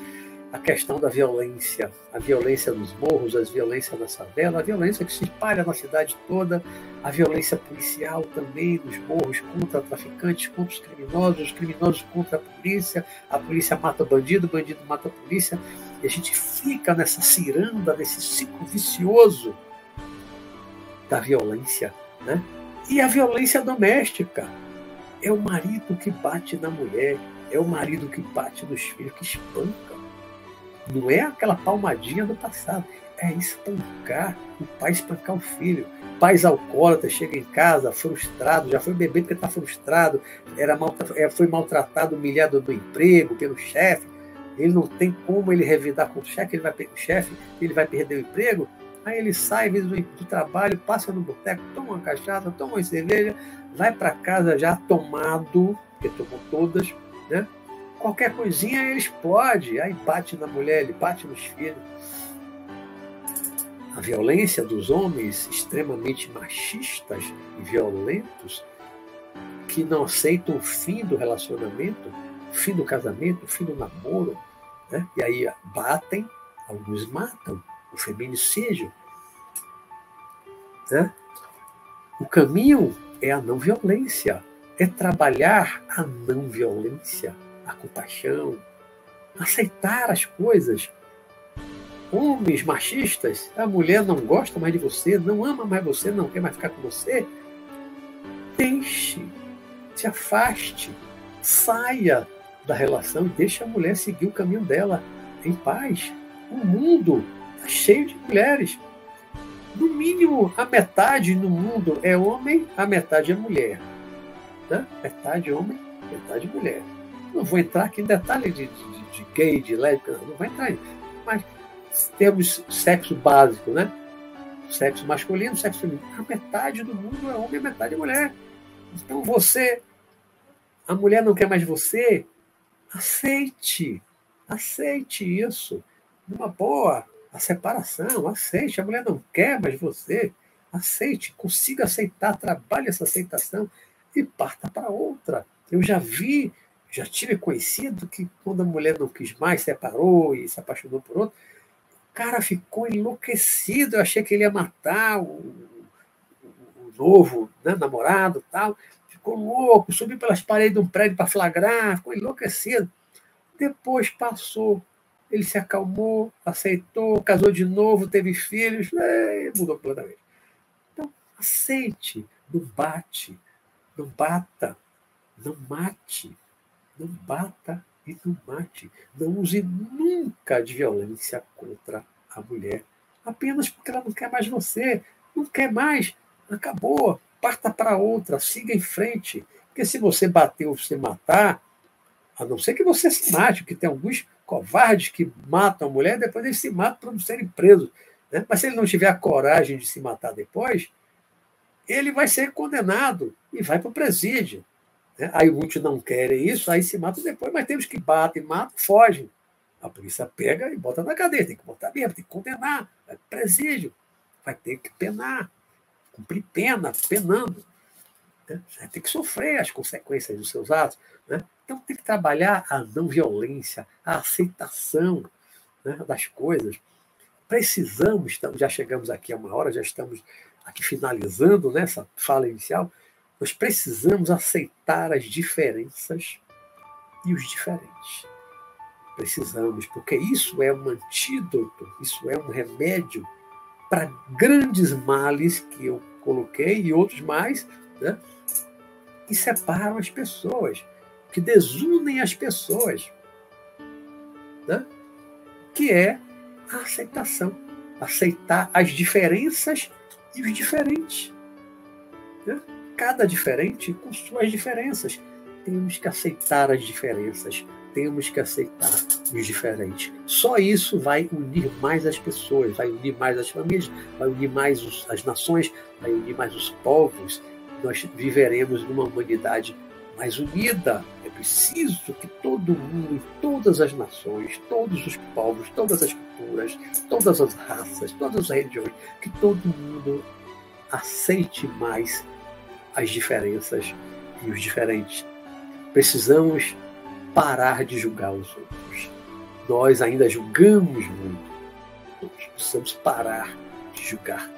a questão da violência, a violência nos morros, a violência na favela, a violência que se espalha na cidade toda, a violência policial também nos morros contra traficantes, contra os criminosos, os criminosos contra a polícia, a polícia mata o bandido, o bandido mata a polícia, e a gente fica nessa ciranda, nesse ciclo vicioso da violência, né? E a violência doméstica. É o marido que bate na mulher, é o marido que bate nos filhos, que espanca. Não é aquela palmadinha do passado, é espancar, o pai espancar o filho. Pais alcoólatras chega em casa frustrado, já foi beber porque está frustrado, era é, foi maltratado, humilhado no emprego pelo chefe. Ele não tem como ele revidar com o chefe, ele vai o chefe, ele vai perder o emprego. Aí ele sai do, do trabalho, passa no boteco, toma uma cachaça, toma uma cerveja, vai para casa já tomado, porque tomou todas, né? Qualquer coisinha ele explode, aí bate na mulher, ele bate nos filhos. A violência dos homens extremamente machistas e violentos que não aceitam o fim do relacionamento, o fim do casamento, o fim do namoro, né? e aí batem, alguns matam o feminicídio. Né? O caminho é a não violência, é trabalhar a não violência, a compaixão, aceitar as coisas. Homens machistas, a mulher não gosta mais de você, não ama mais você, não quer mais ficar com você. Deixe, se afaste, saia da relação e deixe a mulher seguir o caminho dela em paz. O mundo Tá cheio de mulheres. No mínimo, a metade no mundo é homem, a metade é mulher. Né? Metade homem, metade mulher. Não vou entrar aqui em detalhe de, de, de gay, de lésbica, não vai entrar. Mas temos sexo básico, né? Sexo masculino, sexo feminino. A metade do mundo é homem, a metade é mulher. Então você, a mulher não quer mais você, aceite, aceite isso. Numa boa, a separação, aceite. A mulher não quer mais você, aceite, consiga aceitar, trabalhe essa aceitação e parta para outra. Eu já vi, já tive conhecido que quando a mulher não quis mais, separou e se apaixonou por outro, o cara ficou enlouquecido. Eu achei que ele ia matar o, o novo né, namorado tal. Ficou louco, subiu pelas paredes de um prédio para flagrar, ficou enlouquecido. Depois passou ele se acalmou, aceitou, casou de novo, teve filhos, é, mudou completamente. Então, aceite, não bate, não bata, não mate, não bata e não mate. Não use nunca de violência contra a mulher, apenas porque ela não quer mais você, não quer mais, acabou, parta para outra, siga em frente. Porque se você bater ou se matar, a não ser que você se mate, porque tem alguns covardes que matam a mulher, depois eles se matam para não serem presos. Né? Mas se ele não tiver a coragem de se matar depois, ele vai ser condenado e vai para o presídio. Né? Aí muitos não querem isso, aí se matam depois, mas temos que bater, matam, fogem. A polícia pega e bota na cadeia, tem que botar mesmo, tem que condenar, vai para presídio, vai ter que penar, cumprir pena, penando. Né? Vai ter que sofrer as consequências dos seus atos. Né? Então tem que trabalhar a não violência, a aceitação né, das coisas. Precisamos, já chegamos aqui a uma hora, já estamos aqui finalizando né, fala inicial, nós precisamos aceitar as diferenças e os diferentes. Precisamos, porque isso é um antídoto, isso é um remédio para grandes males que eu coloquei e outros mais, né, que separam as pessoas, que desunem as pessoas, né, que é a aceitação. Aceitar as diferenças e os diferentes. Né? Cada diferente com suas diferenças. Temos que aceitar as diferenças, temos que aceitar os diferentes. Só isso vai unir mais as pessoas, vai unir mais as famílias, vai unir mais os, as nações, vai unir mais os povos. Nós viveremos numa humanidade mais unida. É preciso que todo mundo, todas as nações, todos os povos, todas as culturas, todas as raças, todas as religiões, que todo mundo aceite mais as diferenças e os diferentes. Precisamos parar de julgar os outros. Nós ainda julgamos muito. Precisamos parar de julgar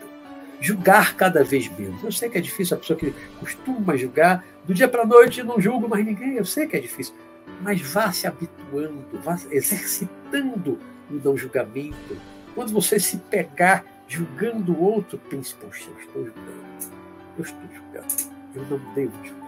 julgar cada vez menos. Eu sei que é difícil, a pessoa que costuma julgar, do dia para a noite não julgo mais ninguém, eu sei que é difícil. Mas vá se habituando, vá exercitando o não julgamento. Quando você se pegar julgando o outro, pense, poxa, eu estou julgando. Eu estou julgando. Eu não devo julgar.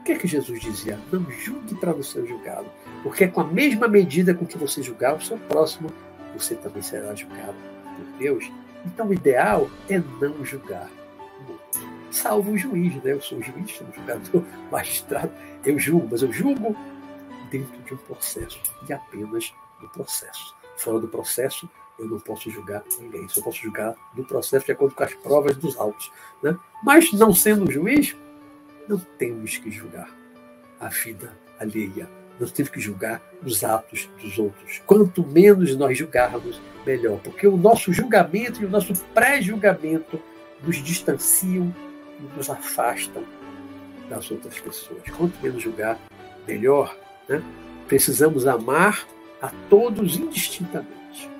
O que é que Jesus dizia? Não julgue para ser julgado. Porque é com a mesma medida com que você julgar o seu próximo, você também será julgado por Deus. Então o ideal é não julgar. Salvo o juiz, né? Eu sou juiz, sou o julgador, <laughs> magistrado. Eu julgo, mas eu julgo dentro de um processo e apenas no processo. Fora do processo, eu não posso julgar ninguém. Só posso julgar no processo de acordo com as provas dos autos. Né? Mas, não sendo juiz, não temos que julgar a vida alheia. Nós temos que julgar os atos dos outros. Quanto menos nós julgarmos, melhor. Porque o nosso julgamento e o nosso pré-julgamento nos distanciam e nos afastam das outras pessoas. Quanto menos julgar, melhor. Né? Precisamos amar a todos indistintamente.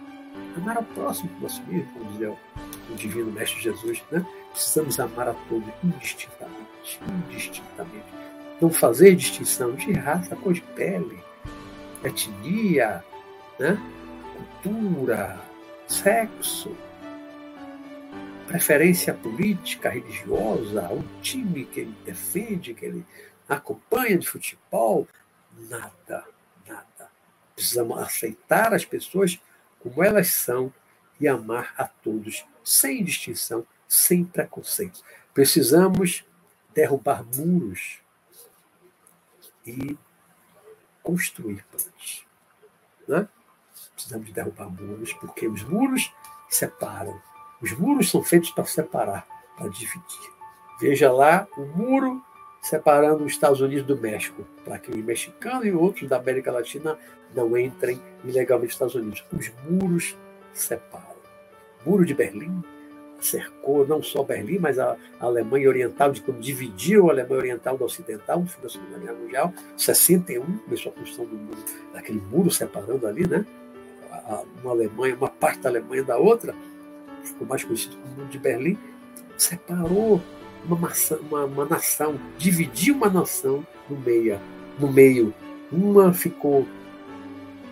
Amar ao próximo como nós mesmos, como dizia o Divino Mestre Jesus. Né? Precisamos amar a todos indistintamente. Indistintamente. Não fazer distinção de raça, cor de pele, etnia, né? cultura, sexo, preferência política, religiosa, o time que ele defende, que ele acompanha de futebol, nada, nada. Precisamos aceitar as pessoas como elas são e amar a todos, sem distinção, sem preconceito. Precisamos derrubar muros e construir pontes. Né? Precisamos derrubar muros, porque os muros separam. Os muros são feitos para separar, para dividir. Veja lá o muro separando os Estados Unidos do México, para que os mexicanos e outros da América Latina não entrem ilegalmente nos Estados Unidos. Os muros separam. Muro de Berlim cercou não só Berlim, mas a, Alemanha Oriental, de como dividiu a Alemanha Oriental da Ocidental no fim da Segunda Guerra Mundial. 61 começou a construção do muro, daquele muro separando ali, né? uma Alemanha, uma parte da Alemanha da outra, ficou mais conhecido como muro de Berlim, separou uma, maçã, uma, uma nação, dividiu uma nação no meio, no meio. Uma ficou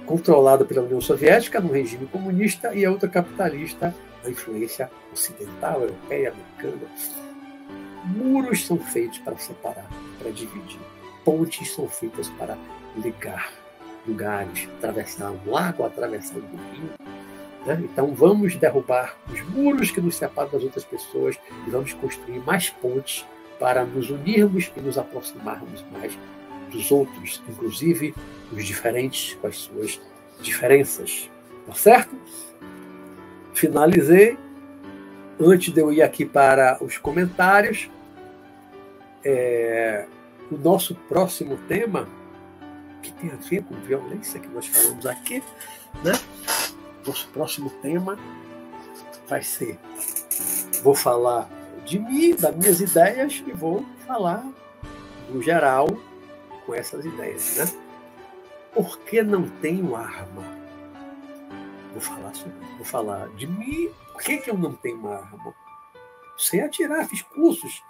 controlada pela União Soviética, no regime comunista, e a outra capitalista, a influência ocidental, europeia, americana. Muros são feitos para separar, para dividir. Pontes são feitas para ligar lugares, atravessar um lago, atravessar um rio. Né? Então vamos derrubar os muros que nos separam das outras pessoas e vamos construir mais pontes para nos unirmos e nos aproximarmos mais dos outros, inclusive os diferentes com as suas diferenças. Tá certo? Finalizei. Antes de eu ir aqui para os comentários, é, o nosso próximo tema, que tem a ver com violência que nós falamos aqui, né? Nosso próximo tema vai ser: vou falar de mim, das minhas ideias e vou falar no geral com essas ideias, né? Por que não tenho arma? Vou falar sobre, vou falar de mim. Por que, que eu não tenho arma? Sei atirar, fiz cursos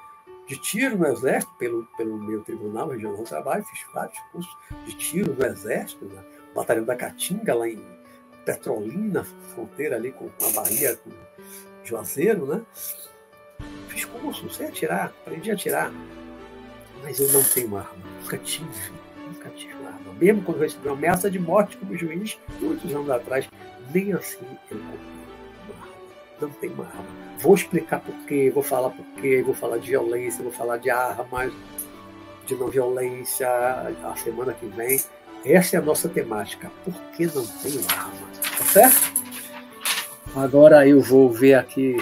de tiro no Exército, pelo, pelo meu Tribunal Regional do Trabalho, fiz vários cursos de tiro no Exército, no Batalhão da Caatinga, lá em Petrolina, fronteira ali com a Bahia, com Juazeiro, né? Fiz curso, sei atirar, aprendi a atirar, mas eu não tenho arma, nunca tive, nunca tive. Mesmo quando eu recebi uma ameaça de morte como juiz, muitos anos atrás, nem assim arma, não tenho uma arma Vou explicar por quê, vou falar por quê, vou falar de violência, vou falar de armas, de não violência a semana que vem. Essa é a nossa temática. Por que não tem arma? Tá certo? Agora eu vou ver aqui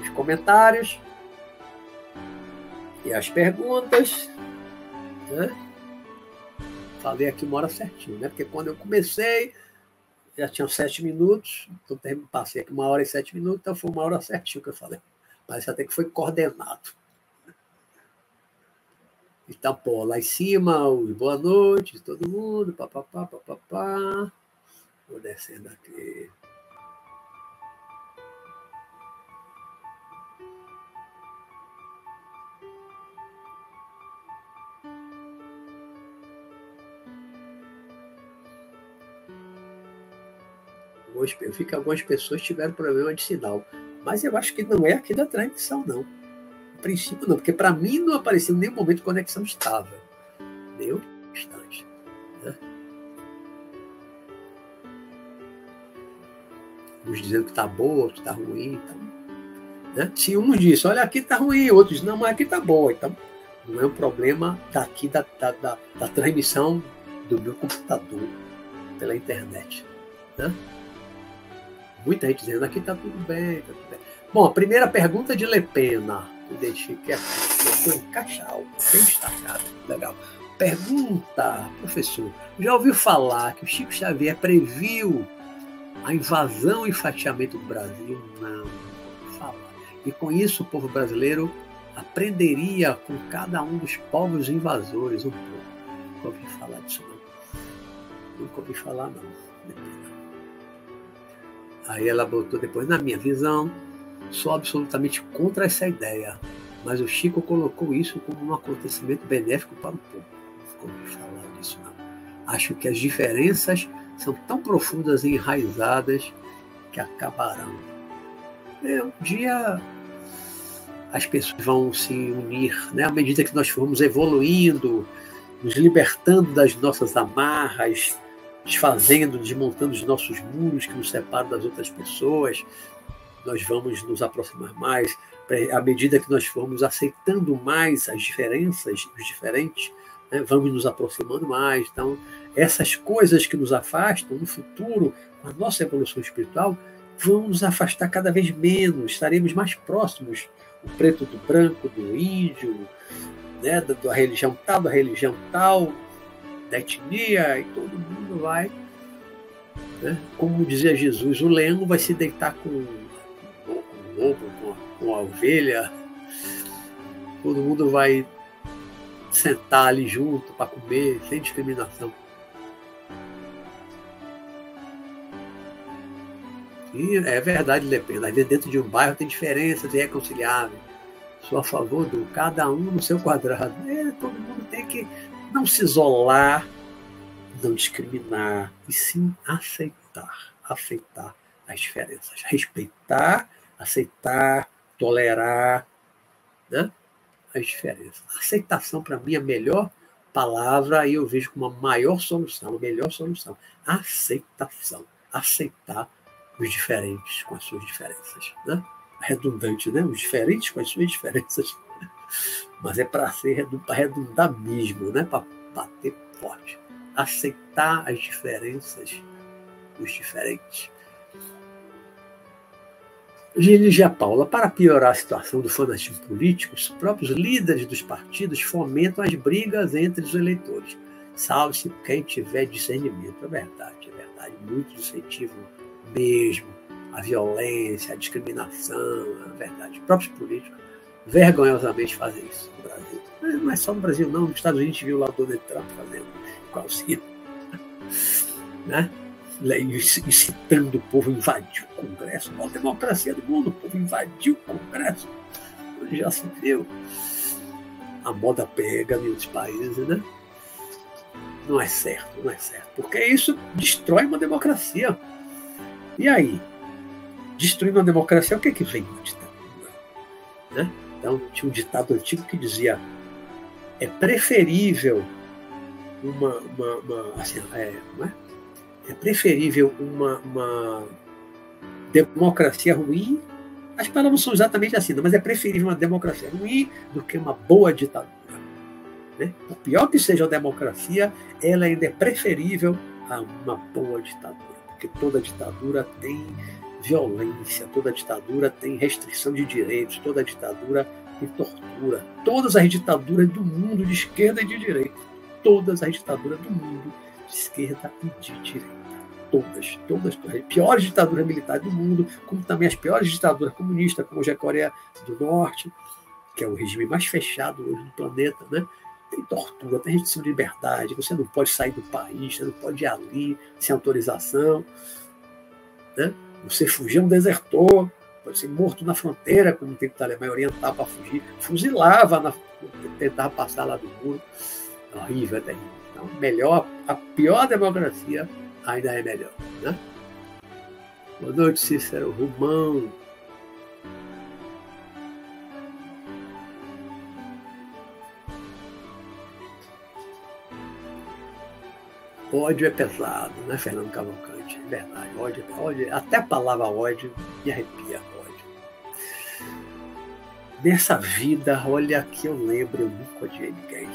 os comentários e as perguntas. Né? Falei aqui uma hora certinho, né? Porque quando eu comecei, já tinham sete minutos, então passei aqui uma hora e sete minutos, então foi uma hora certinho que eu falei. Mas até que foi coordenado. Então, pô, lá em cima, os boa noite, todo mundo, papapá, papapá. Vou descendo aqui. Eu vi que algumas pessoas tiveram problema de sinal. Mas eu acho que não é aqui da transmissão, não. No princípio, não, porque para mim não apareceu em nenhum momento conexão estável. Nenhum instante. Né? Uns dizendo que está boa, outros está ruim. Então, né? Se uns dizem, olha, aqui está ruim, outros dizem, não, mas aqui está boa. Então, não é um problema daqui da, da, da, da transmissão do meu computador pela internet. Né? Muita gente dizendo aqui está tudo bem, tá tudo bem. Bom, a primeira pergunta de Lepena. Eu deixei que estou em bem destacado. Legal. Pergunta, professor, já ouviu falar que o Chico Xavier previu a invasão e fatiamento do Brasil? Não, falar. E com isso o povo brasileiro aprenderia com cada um dos povos invasores um pouco. Nunca ouvi falar disso, não. Nunca ouvi falar, não. Aí ela botou depois, na minha visão, sou absolutamente contra essa ideia, mas o Chico colocou isso como um acontecimento benéfico para o povo. Ficou falar disso, não. Acho que as diferenças são tão profundas e enraizadas que acabarão. É, um dia as pessoas vão se unir, né? à medida que nós formos evoluindo, nos libertando das nossas amarras, desfazendo, desmontando os nossos muros que nos separam das outras pessoas. Nós vamos nos aproximar mais à medida que nós formos aceitando mais as diferenças, os diferentes, né? vamos nos aproximando mais. Então, essas coisas que nos afastam no futuro, com a nossa evolução espiritual, vão nos afastar cada vez menos, estaremos mais próximos o preto do branco, do índio, né, da, da religião tal, da religião tal, da etnia, e todo mundo vai. Né? Como dizia Jesus, o leão vai se deitar com, com o lobo, com com a ovelha, todo mundo vai sentar ali junto para comer, sem discriminação. E é verdade, depende. Às vezes dentro de um bairro tem diferenças irreconciliáveis. Sou a favor do cada um no seu quadrado. É, todo mundo tem que não se isolar, não discriminar, e sim aceitar, aceitar as diferenças, respeitar, aceitar, tolerar, né? as diferenças. Aceitação para mim é a melhor palavra e eu vejo como a maior solução, a melhor solução. Aceitação, aceitar os diferentes com as suas diferenças, né? Redundante, né? Os diferentes com as suas diferenças mas é para ser para redundar mesmo, né? para bater forte. Aceitar as diferenças dos diferentes. Giligia Paula, para piorar a situação do fanatismo político, os próprios líderes dos partidos fomentam as brigas entre os eleitores. Salve-se quem tiver discernimento. É verdade, é verdade. Muito incentivo mesmo. A violência, a discriminação, é verdade. Os próprios políticos vergonhosamente fazem isso no Brasil. Não é só no Brasil, não. Nos Estados Unidos a gente viu lá o Donald Trump fazendo igualzinho. <laughs> Né? incitando o povo a invadir o Congresso. A democracia do mundo, o povo invadiu o Congresso. Já se viu. A moda pega em outros países, né? Não é certo, não é certo. Porque isso destrói uma democracia. E aí? Destruindo uma democracia, o que é que vem? Né? Então, tinha um ditado antigo que dizia: é preferível uma. uma, uma assim, é, é? é preferível uma, uma democracia ruim. As palavras são exatamente assim, mas é preferível uma democracia ruim do que uma boa ditadura. Né? Por pior que seja a democracia, ela ainda é preferível a uma boa ditadura, porque toda ditadura tem violência, toda ditadura tem restrição de direitos, toda ditadura tem tortura. Todas as ditaduras do mundo, de esquerda e de direita, todas as ditaduras do mundo de esquerda e de direita. Todas, todas, todas. As piores ditaduras militares do mundo, como também as piores ditaduras comunistas, como a Coreia do Norte, que é o regime mais fechado hoje do planeta, né? Tem tortura, tem restrição de liberdade, você não pode sair do país, você não pode ir ali sem autorização. Né? Você fugir é um desertor, pode ser morto na fronteira, como que a Alemanha orientar para fugir, fuzilava, na, tentava passar lá do muro. É horrível, é terrível. Então, melhor, a pior democracia ainda é melhor. Né? Boa noite, Cícero Romão. Ódio é pesado, né, Fernando Cavalcante? É verdade. Ódio, ódio, até a palavra ódio me arrepia. Ódio. Nessa vida, olha que eu lembro, eu nunca odiei ninguém.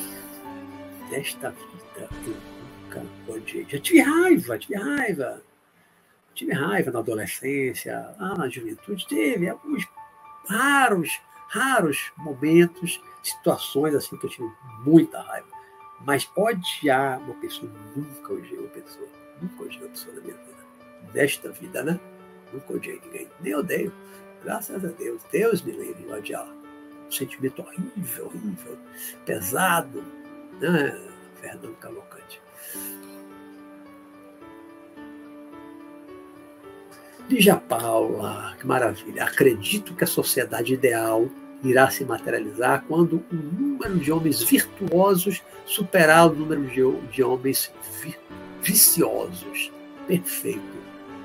Nesta vida eu nunca odiei. Já tive raiva, tive raiva. Tive raiva na adolescência, na juventude, teve alguns raros, raros momentos, situações assim que eu tive muita raiva. Mas odiar uma pessoa, nunca odiei uma pessoa. Nunca odiei uma pessoa na minha vida. Nesta vida, né? Nunca odiei ninguém. Nem odeio. Graças a Deus. Deus me livre de odiar. Um sentimento horrível, horrível, pesado. Né? Fernando Cavalcante. Lígia Paula, que maravilha. Acredito que a sociedade ideal irá se materializar quando o número de homens virtuosos superar o número de, de homens vi, viciosos. Perfeito.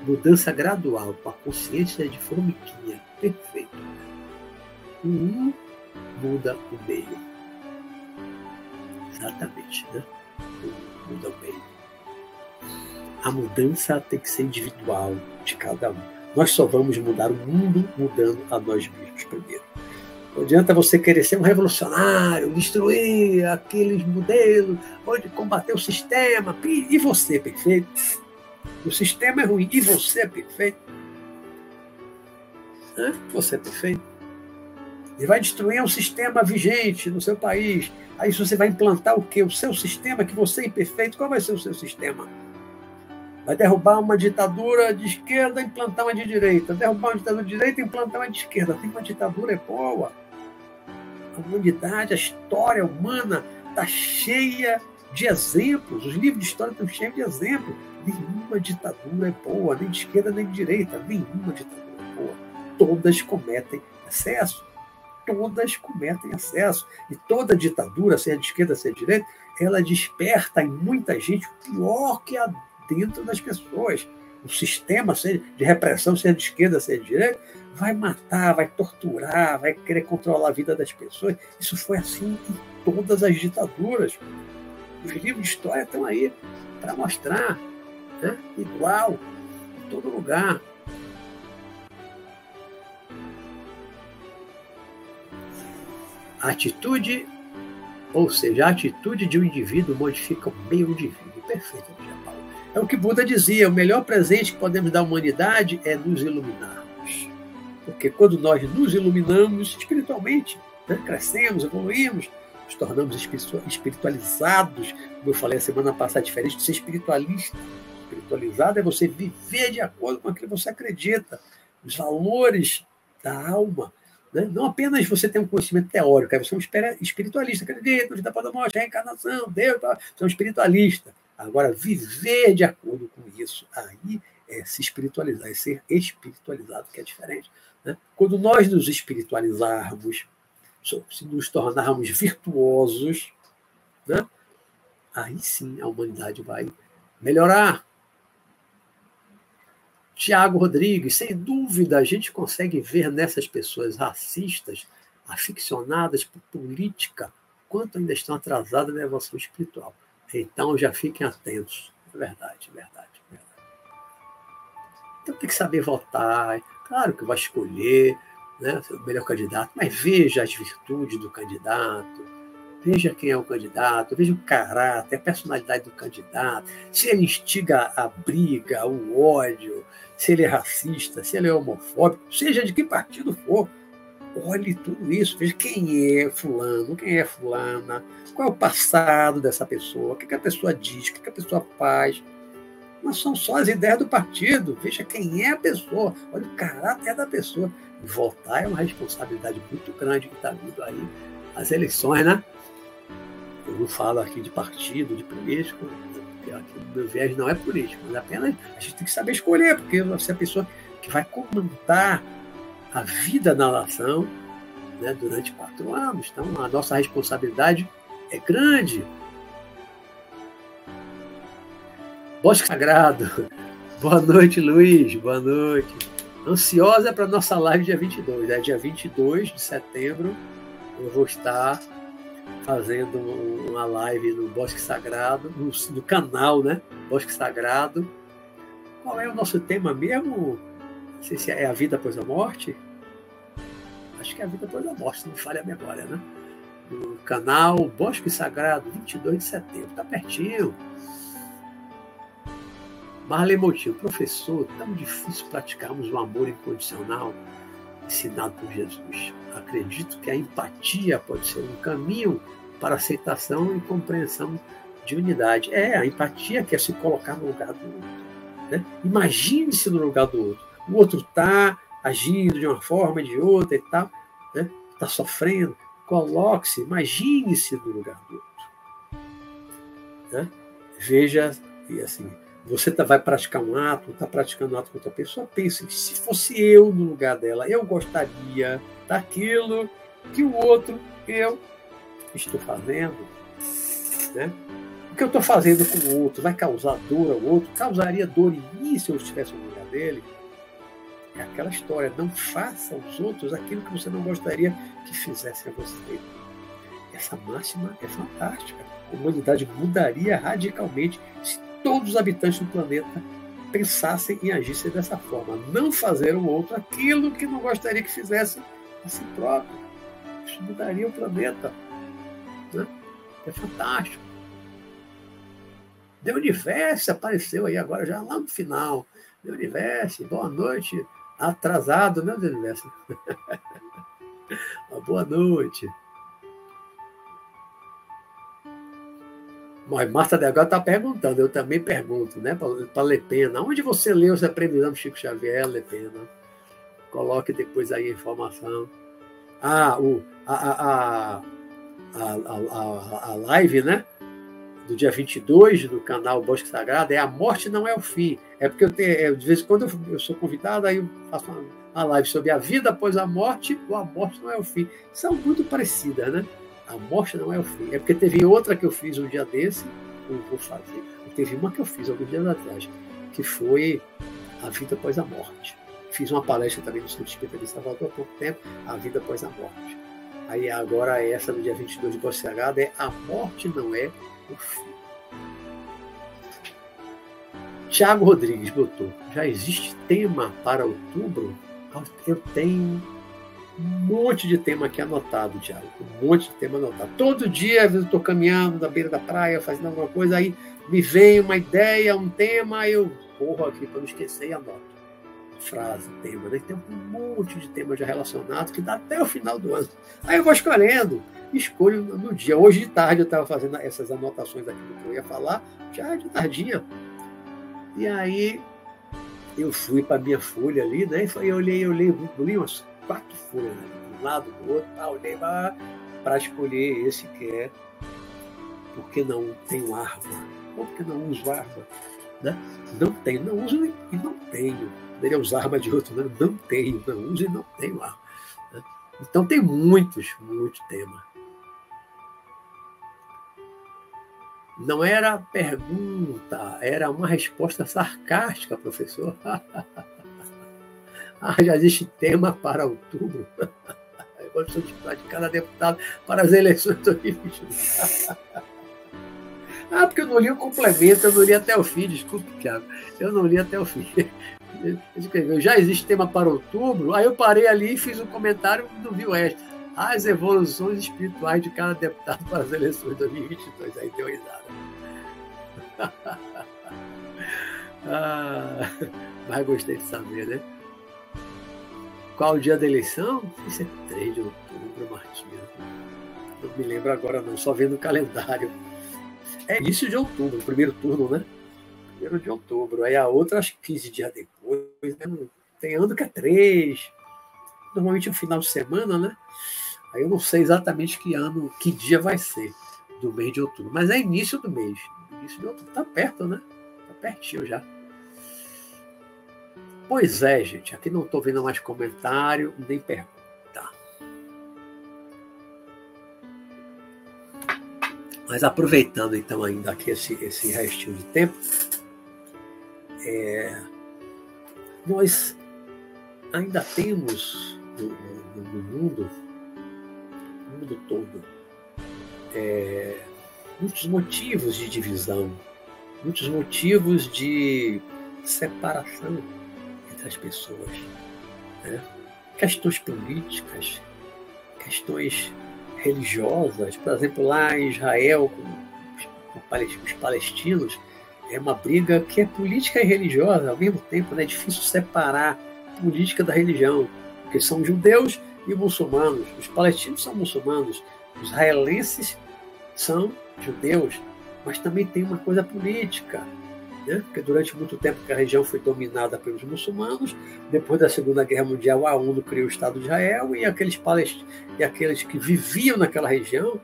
Mudança gradual com a consciência de formiguinha. Perfeito. O um muda o meio. Exatamente, né? Muda o meio. A mudança tem que ser individual de cada um. Nós só vamos mudar o mundo mudando a nós mesmos primeiro. Não adianta você querer ser um revolucionário, destruir aqueles modelos, pode combater o sistema. E você, perfeito? O sistema é ruim. E você é perfeito? Você é perfeito? E vai destruir um sistema vigente no seu país. Aí você vai implantar o quê? O seu sistema, que você é imperfeito, qual vai ser o seu sistema? Vai derrubar uma ditadura de esquerda e implantar uma de direita. Derrubar uma ditadura de direita e implantar uma de esquerda. Tem uma ditadura é boa. A humanidade, a história humana está cheia de exemplos. Os livros de história estão cheios de exemplos. Nenhuma ditadura é boa, nem de esquerda nem de direita. Nenhuma ditadura é boa. Todas cometem excesso todas cometem excesso. E toda ditadura, seja de esquerda, seja de direita, ela desperta em muita gente o pior que há dentro das pessoas. O sistema seja de repressão, seja de esquerda, seja de direita, vai matar, vai torturar, vai querer controlar a vida das pessoas. Isso foi assim em todas as ditaduras. Os livros de história estão aí para mostrar, né? igual, em todo lugar. Atitude, ou seja, a atitude de um indivíduo modifica o meio indivíduo. Perfeito. É o que Buda dizia: o melhor presente que podemos dar à humanidade é nos iluminarmos. Porque quando nós nos iluminamos espiritualmente, né? crescemos, evoluímos, nos tornamos espiritualizados. Como eu falei a semana passada, diferente de ser espiritualista. Espiritualizado é você viver de acordo com aquilo que você acredita, os valores da alma. Né? Não apenas você tem um conhecimento teórico, você é um espiritualista, acredita vida após a morte, reencarnação, Deus, você é um espiritualista. Agora, viver de acordo com isso, aí é se espiritualizar, é ser espiritualizado, que é diferente. Né? Quando nós nos espiritualizarmos, se nos tornarmos virtuosos, né? aí sim a humanidade vai melhorar. Tiago Rodrigues, sem dúvida, a gente consegue ver nessas pessoas racistas, aficionadas por política, quanto ainda estão atrasadas na evolução espiritual. Então já fiquem atentos. É verdade, é verdade, é verdade. Então tem que saber votar. Claro que vai escolher né, o melhor candidato, mas veja as virtudes do candidato, veja quem é o candidato, veja o caráter, a personalidade do candidato, se ele instiga a briga, o ódio, se ele é racista, se ele é homofóbico, seja de que partido for. Olhe tudo isso, veja quem é fulano, quem é fulana, qual é o passado dessa pessoa, o que, a pessoa diz, o que, a pessoa faz. Não são só as ideias do partido, veja quem é a pessoa, olha o caráter da pessoa. votar é uma responsabilidade muito grande que está vindo aí as eleições, né? Eu não falo aqui de partido, de político, porque aqui o meu viés não é político, mas apenas a gente tem que saber escolher, porque você é a pessoa que vai comandar a vida da nação né, durante quatro anos. Então, a nossa responsabilidade é grande. Bosque Sagrado. <laughs> Boa noite, Luiz. Boa noite. Ansiosa para nossa live dia 22. É dia 22 de setembro. Eu vou estar fazendo uma live no Bosque Sagrado, no, no canal, né? Bosque Sagrado. Qual é o nosso tema mesmo? Não sei se é a vida após a morte. Acho que é a vida após a morte, não falha a memória, né? No canal Bosque Sagrado, 22 de setembro. Tá pertinho. Marley Motinho, professor, tão difícil praticarmos o amor incondicional ensinado por Jesus. Acredito que a empatia pode ser um caminho para aceitação e compreensão de unidade. É, a empatia quer se colocar no lugar do outro. Né? Imagine-se no lugar do outro o outro está agindo de uma forma, de outra e tal, está né? Tá sofrendo. Coloque-se, imagine-se no lugar do outro. Né? Veja, e assim, você tá, vai praticar um ato, está praticando um ato com outra pessoa, pense, se fosse eu no lugar dela, eu gostaria daquilo que o outro, eu, estou fazendo. Né? O que eu estou fazendo com o outro vai causar dor ao outro? Causaria dor em mim se eu estivesse no lugar dele? É aquela história, não faça aos outros aquilo que você não gostaria que fizessem a você. Essa máxima é fantástica. A humanidade mudaria radicalmente se todos os habitantes do planeta pensassem e agissem dessa forma. Não fazer ao outro aquilo que não gostaria que fizesse a si próprio. Isso mudaria o planeta. Né? É fantástico. The Universo apareceu aí agora, já lá no final. The Universo, boa noite, Atrasado, Deus do céu. Boa noite. Mas Marta Delgado está perguntando, eu também pergunto, né, para Lepena. Onde você leu previsão do Chico Xavier, Lepena? Coloque depois aí a informação. Ah, o, a, a, a, a, live, né? Do dia 22 no canal Bosque Sagrado é A Morte Não É o Fim. É porque eu tenho, é, de vez em quando eu, sou convidado, aí eu faço uma, uma, live sobre a vida após a morte ou a morte não é o fim. São muito parecidas, né? A morte não é o fim. É porque teve outra que eu fiz um dia desse, não vou fazer. Teve uma que eu fiz alguns dias atrás, que foi a vida após a morte. Fiz uma palestra também no Centro Espírita de Salvador há pouco tempo, a vida após a morte. Aí agora essa do dia 22 de Bossegada é a morte não é. Tiago Rodrigues botou: já existe tema para outubro? Eu tenho um monte de tema aqui anotado, Tiago. Um monte de tema anotado. Todo dia, às vezes, eu estou caminhando na beira da praia, fazendo alguma coisa, aí me vem uma ideia, um tema, eu corro aqui para não esquecer e anoto. Frase, tema, né? Tem um monte de temas já relacionados que dá até o final do ano. Aí eu vou escolhendo, escolho no dia. Hoje de tarde eu estava fazendo essas anotações aqui do que eu ia falar, já de tardinha. E aí eu fui para minha folha ali, né? E eu olhei, eu olhei, li umas quatro folhas, né? de um lado, do outro, tá, olhei para escolher esse que é porque não tenho arma, ou porque não uso arma. Né? Não tenho, não uso e não tenho. Poderia usar arma de outro, né? não tenho, não uso e não tenho arma. Né? Então tem muitos, muitos temas. Não era pergunta, era uma resposta sarcástica, professor. <laughs> ah, já existe tema para outubro. Vamos <laughs> titular de cada deputado para as eleições de 2022. <laughs> ah, porque eu não li o complemento, eu não li até o fim, desculpe, Tiago. Eu não li até o fim. Escreveu, já existe tema para outubro, aí eu parei ali e fiz um comentário e não vi o resto. As evoluções espirituais de cada deputado para as eleições de 2022. Aí deu risada. <laughs> ah, mas gostei de saber, né? Qual o dia da eleição? Isso é 3 de outubro, Martinho. Não me lembro agora não, só vendo o calendário. É início de outubro, primeiro turno, né? Primeiro de outubro. Aí a outra, acho que 15 dias depois. Né? Tem ano que é 3. Normalmente é o final de semana, né? Aí eu não sei exatamente que ano, que dia vai ser do mês de outubro. Mas é início do mês. Início de outubro. Tá perto, né? Tá pertinho já. Pois é, gente. Aqui não estou vendo mais comentário nem pergunta. Mas aproveitando então ainda aqui esse, esse restinho de tempo, é, nós ainda temos no, no, no mundo, no mundo todo, é, muitos motivos de divisão, muitos motivos de separação entre as pessoas. Né? Questões políticas, questões religiosas, por exemplo, lá em Israel, com os palestinos, é uma briga que é política e religiosa ao mesmo tempo, né? é difícil separar política da religião, porque são judeus e muçulmanos. Os palestinos são muçulmanos, os israelenses são judeus, mas também tem uma coisa política, né? porque durante muito tempo a região foi dominada pelos muçulmanos, depois da Segunda Guerra Mundial a ONU criou o Estado de Israel e aqueles, palest... e aqueles que viviam naquela região,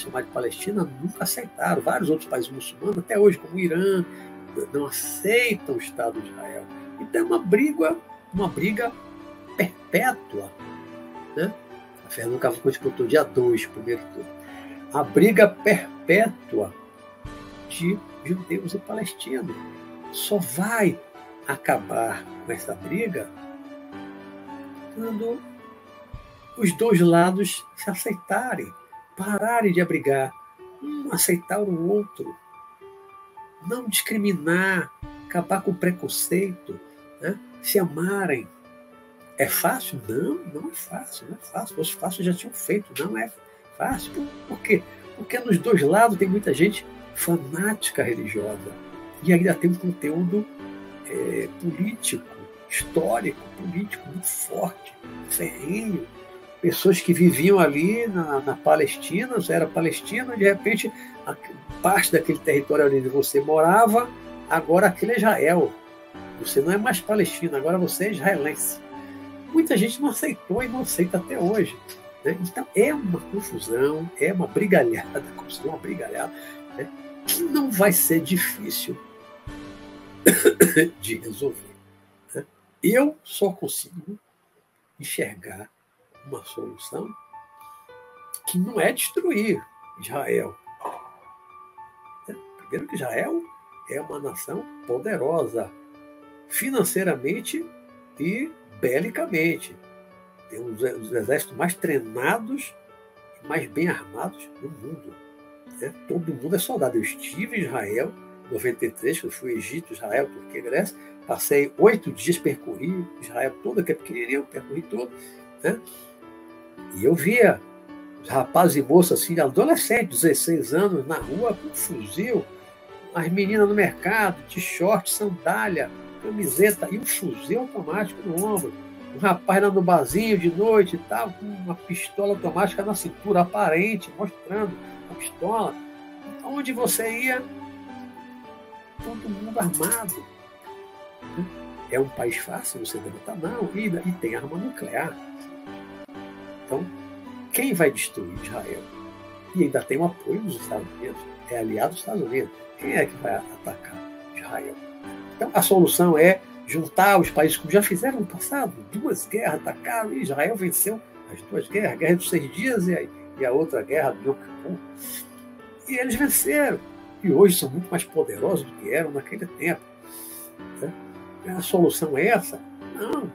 chamada de Palestina, nunca aceitaram. Vários outros países muçulmanos, até hoje, como o Irã, não aceitam o Estado de Israel. Então é uma briga, uma briga perpétua. Né? A Fernanda Cavalcante contou dia 2, primeiro turno a briga perpétua de judeus e palestinos. Só vai acabar com essa briga quando os dois lados se aceitarem, pararem de abrigar, um aceitar o outro, não discriminar, acabar com o preconceito, né? se amarem. É fácil? Não, não é fácil, não é fácil. Os fáceis já tinham feito, não é fácil. Por quê? Porque nos dois lados tem muita gente fanática religiosa e ainda tem um conteúdo é, político, histórico, político muito forte, ferrenho. Pessoas que viviam ali na, na Palestina, você era palestino, de repente parte daquele território onde você morava, agora aquele é Israel. Você não é mais palestino, agora você é israelense. Muita gente não aceitou e não aceita até hoje. Né? Então é uma confusão, é uma brigalhada, <laughs> confusão, uma brigalhada, né? que não vai ser difícil <coughs> de resolver. Né? Eu só consigo enxergar uma solução que não é destruir Israel. Né? Primeiro que Israel é uma nação poderosa financeiramente e belicamente tem um dos exércitos mais treinados e mais bem armados do mundo. Né? Todo mundo é soldado. Eu estive em Israel, em 93, que eu fui Egito, Israel, Turquia, Grécia. Passei oito dias, percorri Israel todo, que é pequenininho, percorri todo. Né? E eu via rapazes e moças, assim, adolescentes, 16 anos, na rua com fuzil, as meninas no mercado, de short, sandália, camiseta e um fuzil automático no ombro. Um rapaz lá no barzinho de noite e tal, com uma pistola automática na cintura, aparente, mostrando a pistola. Onde você ia, todo mundo armado. É um país fácil você derrotar? Não, e, e tem arma nuclear. Então, quem vai destruir Israel? E ainda tem o apoio dos Estados Unidos, é aliado dos Estados Unidos. Quem é que vai atacar Israel? Então, a solução é juntar os países que já fizeram no passado, duas guerras, atacaram, e Israel venceu as duas guerras, a Guerra dos Seis Dias e a, e a outra guerra do Yom. E eles venceram. E hoje são muito mais poderosos do que eram naquele tempo. Né? A solução é essa? Não.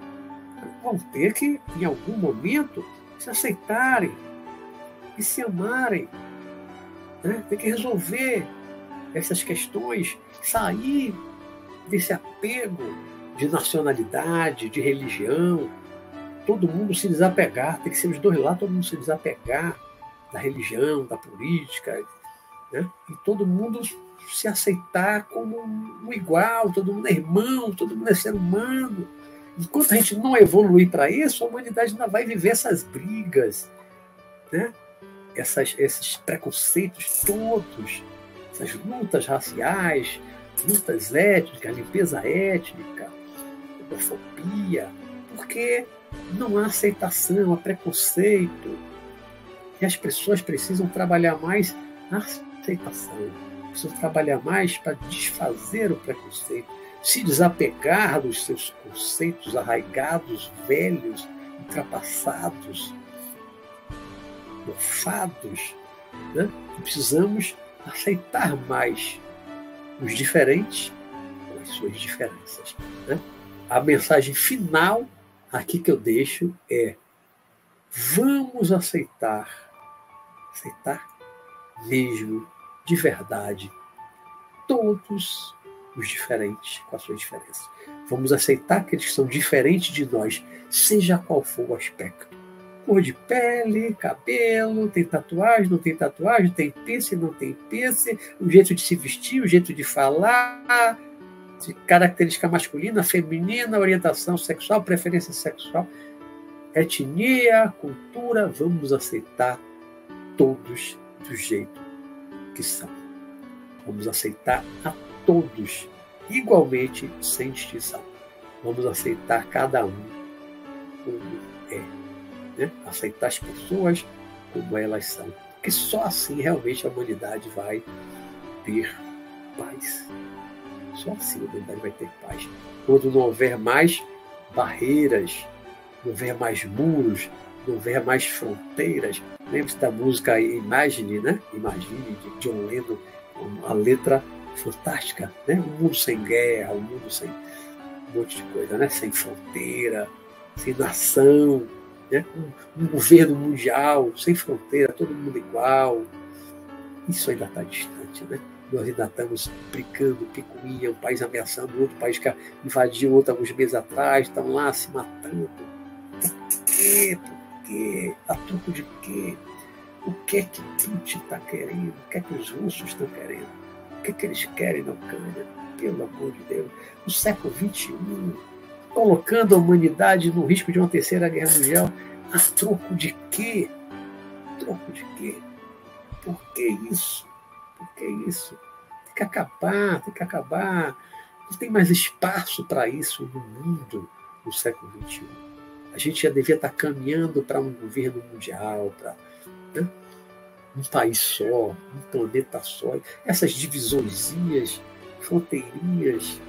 Vão ter que, em algum momento, se aceitarem e se amarem. Né? Tem que resolver essas questões, sair desse apego de nacionalidade, de religião. Todo mundo se desapegar, tem que ser os dois lados, todo mundo se desapegar da religião, da política, né? e todo mundo se aceitar como um igual, todo mundo é irmão, todo mundo é ser humano. Enquanto a gente não evoluir para isso, a humanidade ainda vai viver essas brigas, né? Essas, esses preconceitos todos, essas lutas raciais, lutas étnicas, limpeza étnica, homofobia, porque não há aceitação, há preconceito. E as pessoas precisam trabalhar mais a aceitação, precisam trabalhar mais para desfazer o preconceito, se desapegar dos seus conceitos arraigados, velhos, ultrapassados, mofados. Né? Precisamos aceitar mais os diferentes com as suas diferenças. Né? A mensagem final aqui que eu deixo é: vamos aceitar, aceitar mesmo, de verdade, todos os diferentes com as suas diferenças. Vamos aceitar que eles são diferentes de nós, seja qual for o aspecto. Cor de pele, cabelo, tem tatuagem, não tem tatuagem, tem piercing, não tem piercing, o jeito de se vestir, o jeito de falar, característica masculina, feminina, orientação sexual, preferência sexual, etnia, cultura, vamos aceitar todos do jeito que são. Vamos aceitar a todos igualmente, sem distinção. Vamos aceitar cada um como é. Né? Aceitar as pessoas como elas são. Porque só assim realmente a humanidade vai ter paz. Só assim a humanidade vai ter paz. Quando não houver mais barreiras, não houver mais muros, não houver mais fronteiras. Lembre-se da música Imagine, né? Imagine, de John Lennon, a letra fantástica, né? Um mundo sem guerra, um mundo sem um monte de coisa, né? Sem fronteira, sem nação, né? Um, um governo mundial sem fronteira, todo mundo igual. Isso ainda está distante, né? Nós ainda estamos brincando, picuinha, um país ameaçando outro país que invadiu outro alguns meses atrás, estão lá se matando. Por quê? Por quê? A troco de quê? O que é que Putin está querendo? O que é que os russos estão querendo? Que, que eles querem na Ucrânia? Pelo amor de Deus. No século XXI, colocando a humanidade no risco de uma terceira guerra mundial, a troco de quê? Troco de quê? Por que isso? Por que isso? Tem que acabar, tem que acabar. Não tem mais espaço para isso no mundo no século XXI. A gente já devia estar caminhando para um governo mundial, para. Né? Um país só, um planeta só, essas divisõezinhas, fronteirinhas.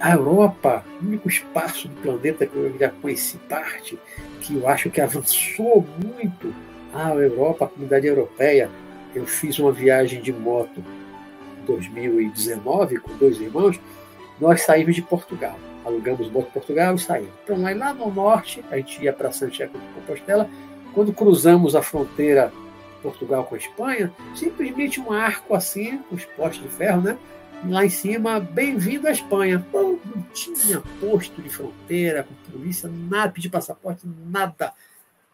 A Europa, o único espaço do planeta que eu já conheci parte, que eu acho que avançou muito, a Europa, a comunidade europeia. Eu fiz uma viagem de moto em 2019 com dois irmãos, nós saímos de Portugal. Alugamos moto em Portugal e saímos. Então, lá no norte, a gente ia para Santiago de Compostela, quando cruzamos a fronteira Portugal com a Espanha, simplesmente um arco assim, os postes de ferro, né? Lá em cima, bem-vindo à Espanha. Pô, não tinha posto de fronteira, com polícia, nada, pedir passaporte, nada.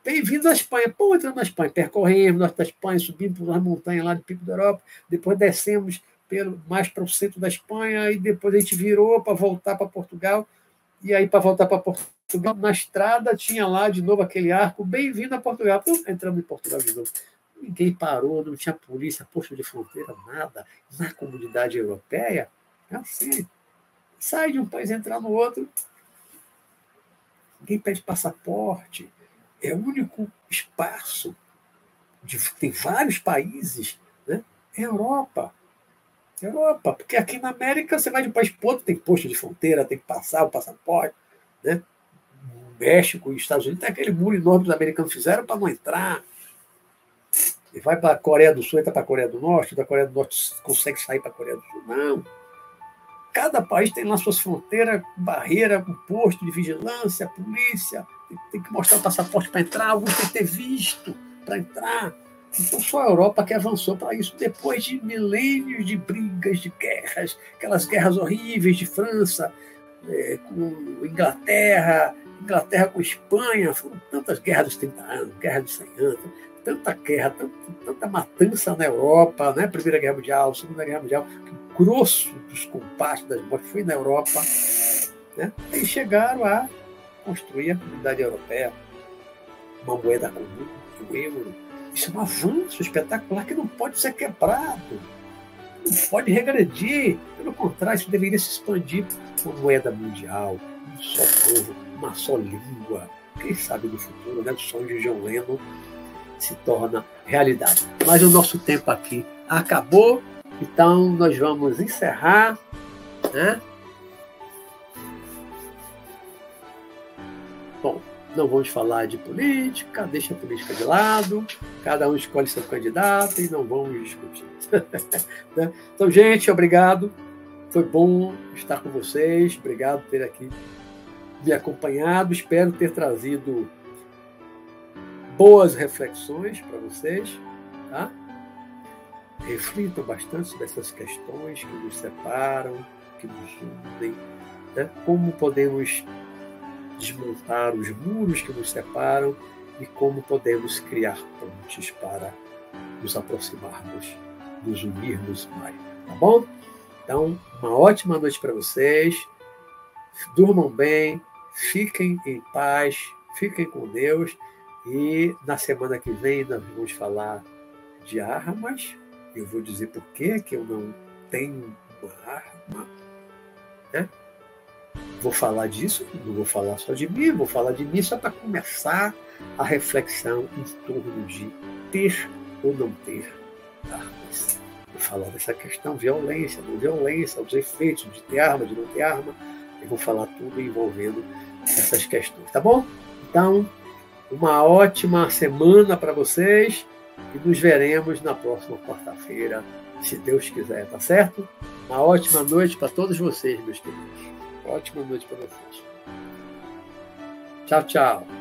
Bem-vindo à Espanha. Pô, entramos na Espanha, percorremos norte da Espanha, subimos por uma montanha lá do Pico da Europa, depois descemos pelo, mais para o centro da Espanha, e depois a gente virou para voltar para Portugal. E aí, para voltar para Portugal, na estrada tinha lá de novo aquele arco, bem-vindo a Portugal. Então, entramos em Portugal de novo. Ninguém parou, não tinha polícia, posto de fronteira, nada. Na comunidade europeia, é assim. Sai de um país entrar no outro. Ninguém pede passaporte. É o único espaço. De, tem vários países. Né? É Europa. Europa, porque aqui na América você vai de um país para outro, tem posto de fronteira, tem que passar o passaporte. Né? México e Estados Unidos tem aquele muro enorme que os americanos fizeram para não entrar. E vai para a Coreia do Sul, entra para a Coreia do Norte, da Coreia do Norte consegue sair para a Coreia do Sul. Não. Cada país tem lá suas fronteiras, barreira, um posto de vigilância, polícia, tem, tem que mostrar o passaporte para entrar, alguns têm que ter visto para entrar. Então, só a Europa que avançou para isso, depois de milênios de brigas, de guerras, aquelas guerras horríveis de França, é, com Inglaterra, Inglaterra com Espanha, foram tantas guerras dos 30 anos, guerra dos 100 anos, tanta guerra, tanta, tanta matança na Europa, né? Primeira Guerra Mundial, Segunda Guerra Mundial, o grosso dos compassos das mortes foi na Europa. Né? E chegaram a construir a comunidade europeia, uma moeda comum, o euro. Isso é um avanço espetacular que não pode ser quebrado, não pode regredir. Pelo contrário, isso deveria se expandir uma moeda mundial, um só povo, uma só língua. Quem sabe no futuro, né? O sonho de John Lennon se torna realidade. Mas o nosso tempo aqui acabou, então nós vamos encerrar, né? Não vamos falar de política, deixa a política de lado, cada um escolhe seu candidato e não vamos discutir. <laughs> Né? então, gente, obrigado. Foi bom estar com vocês. Obrigado por ter aqui me acompanhado. Espero ter trazido boas reflexões para vocês, tá? Reflitam bastante sobre essas questões que nos separam, que nos unem, né? como podemos desmontar os muros que nos separam e como podemos criar pontes para nos aproximarmos, nos unirmos mais, tá bom? Então, uma ótima noite para vocês. Durmam bem, fiquem em paz, fiquem com Deus e na semana que vem nós vamos falar de armas. Eu vou dizer por que eu não tenho uma arma. Vou falar disso, não vou falar só de mim, vou falar de mim só para começar a reflexão em torno de ter ou não ter armas. Vou falar dessa questão violência, não violência, os efeitos de ter arma, de não ter arma. Eu vou falar tudo envolvendo essas questões, tá bom? Então, uma ótima semana para vocês e nos veremos na próxima quarta-feira, se Deus quiser, tá certo? Uma ótima noite para todos vocês, meus queridos. Ótima noite para vocês. Tchau, tchau.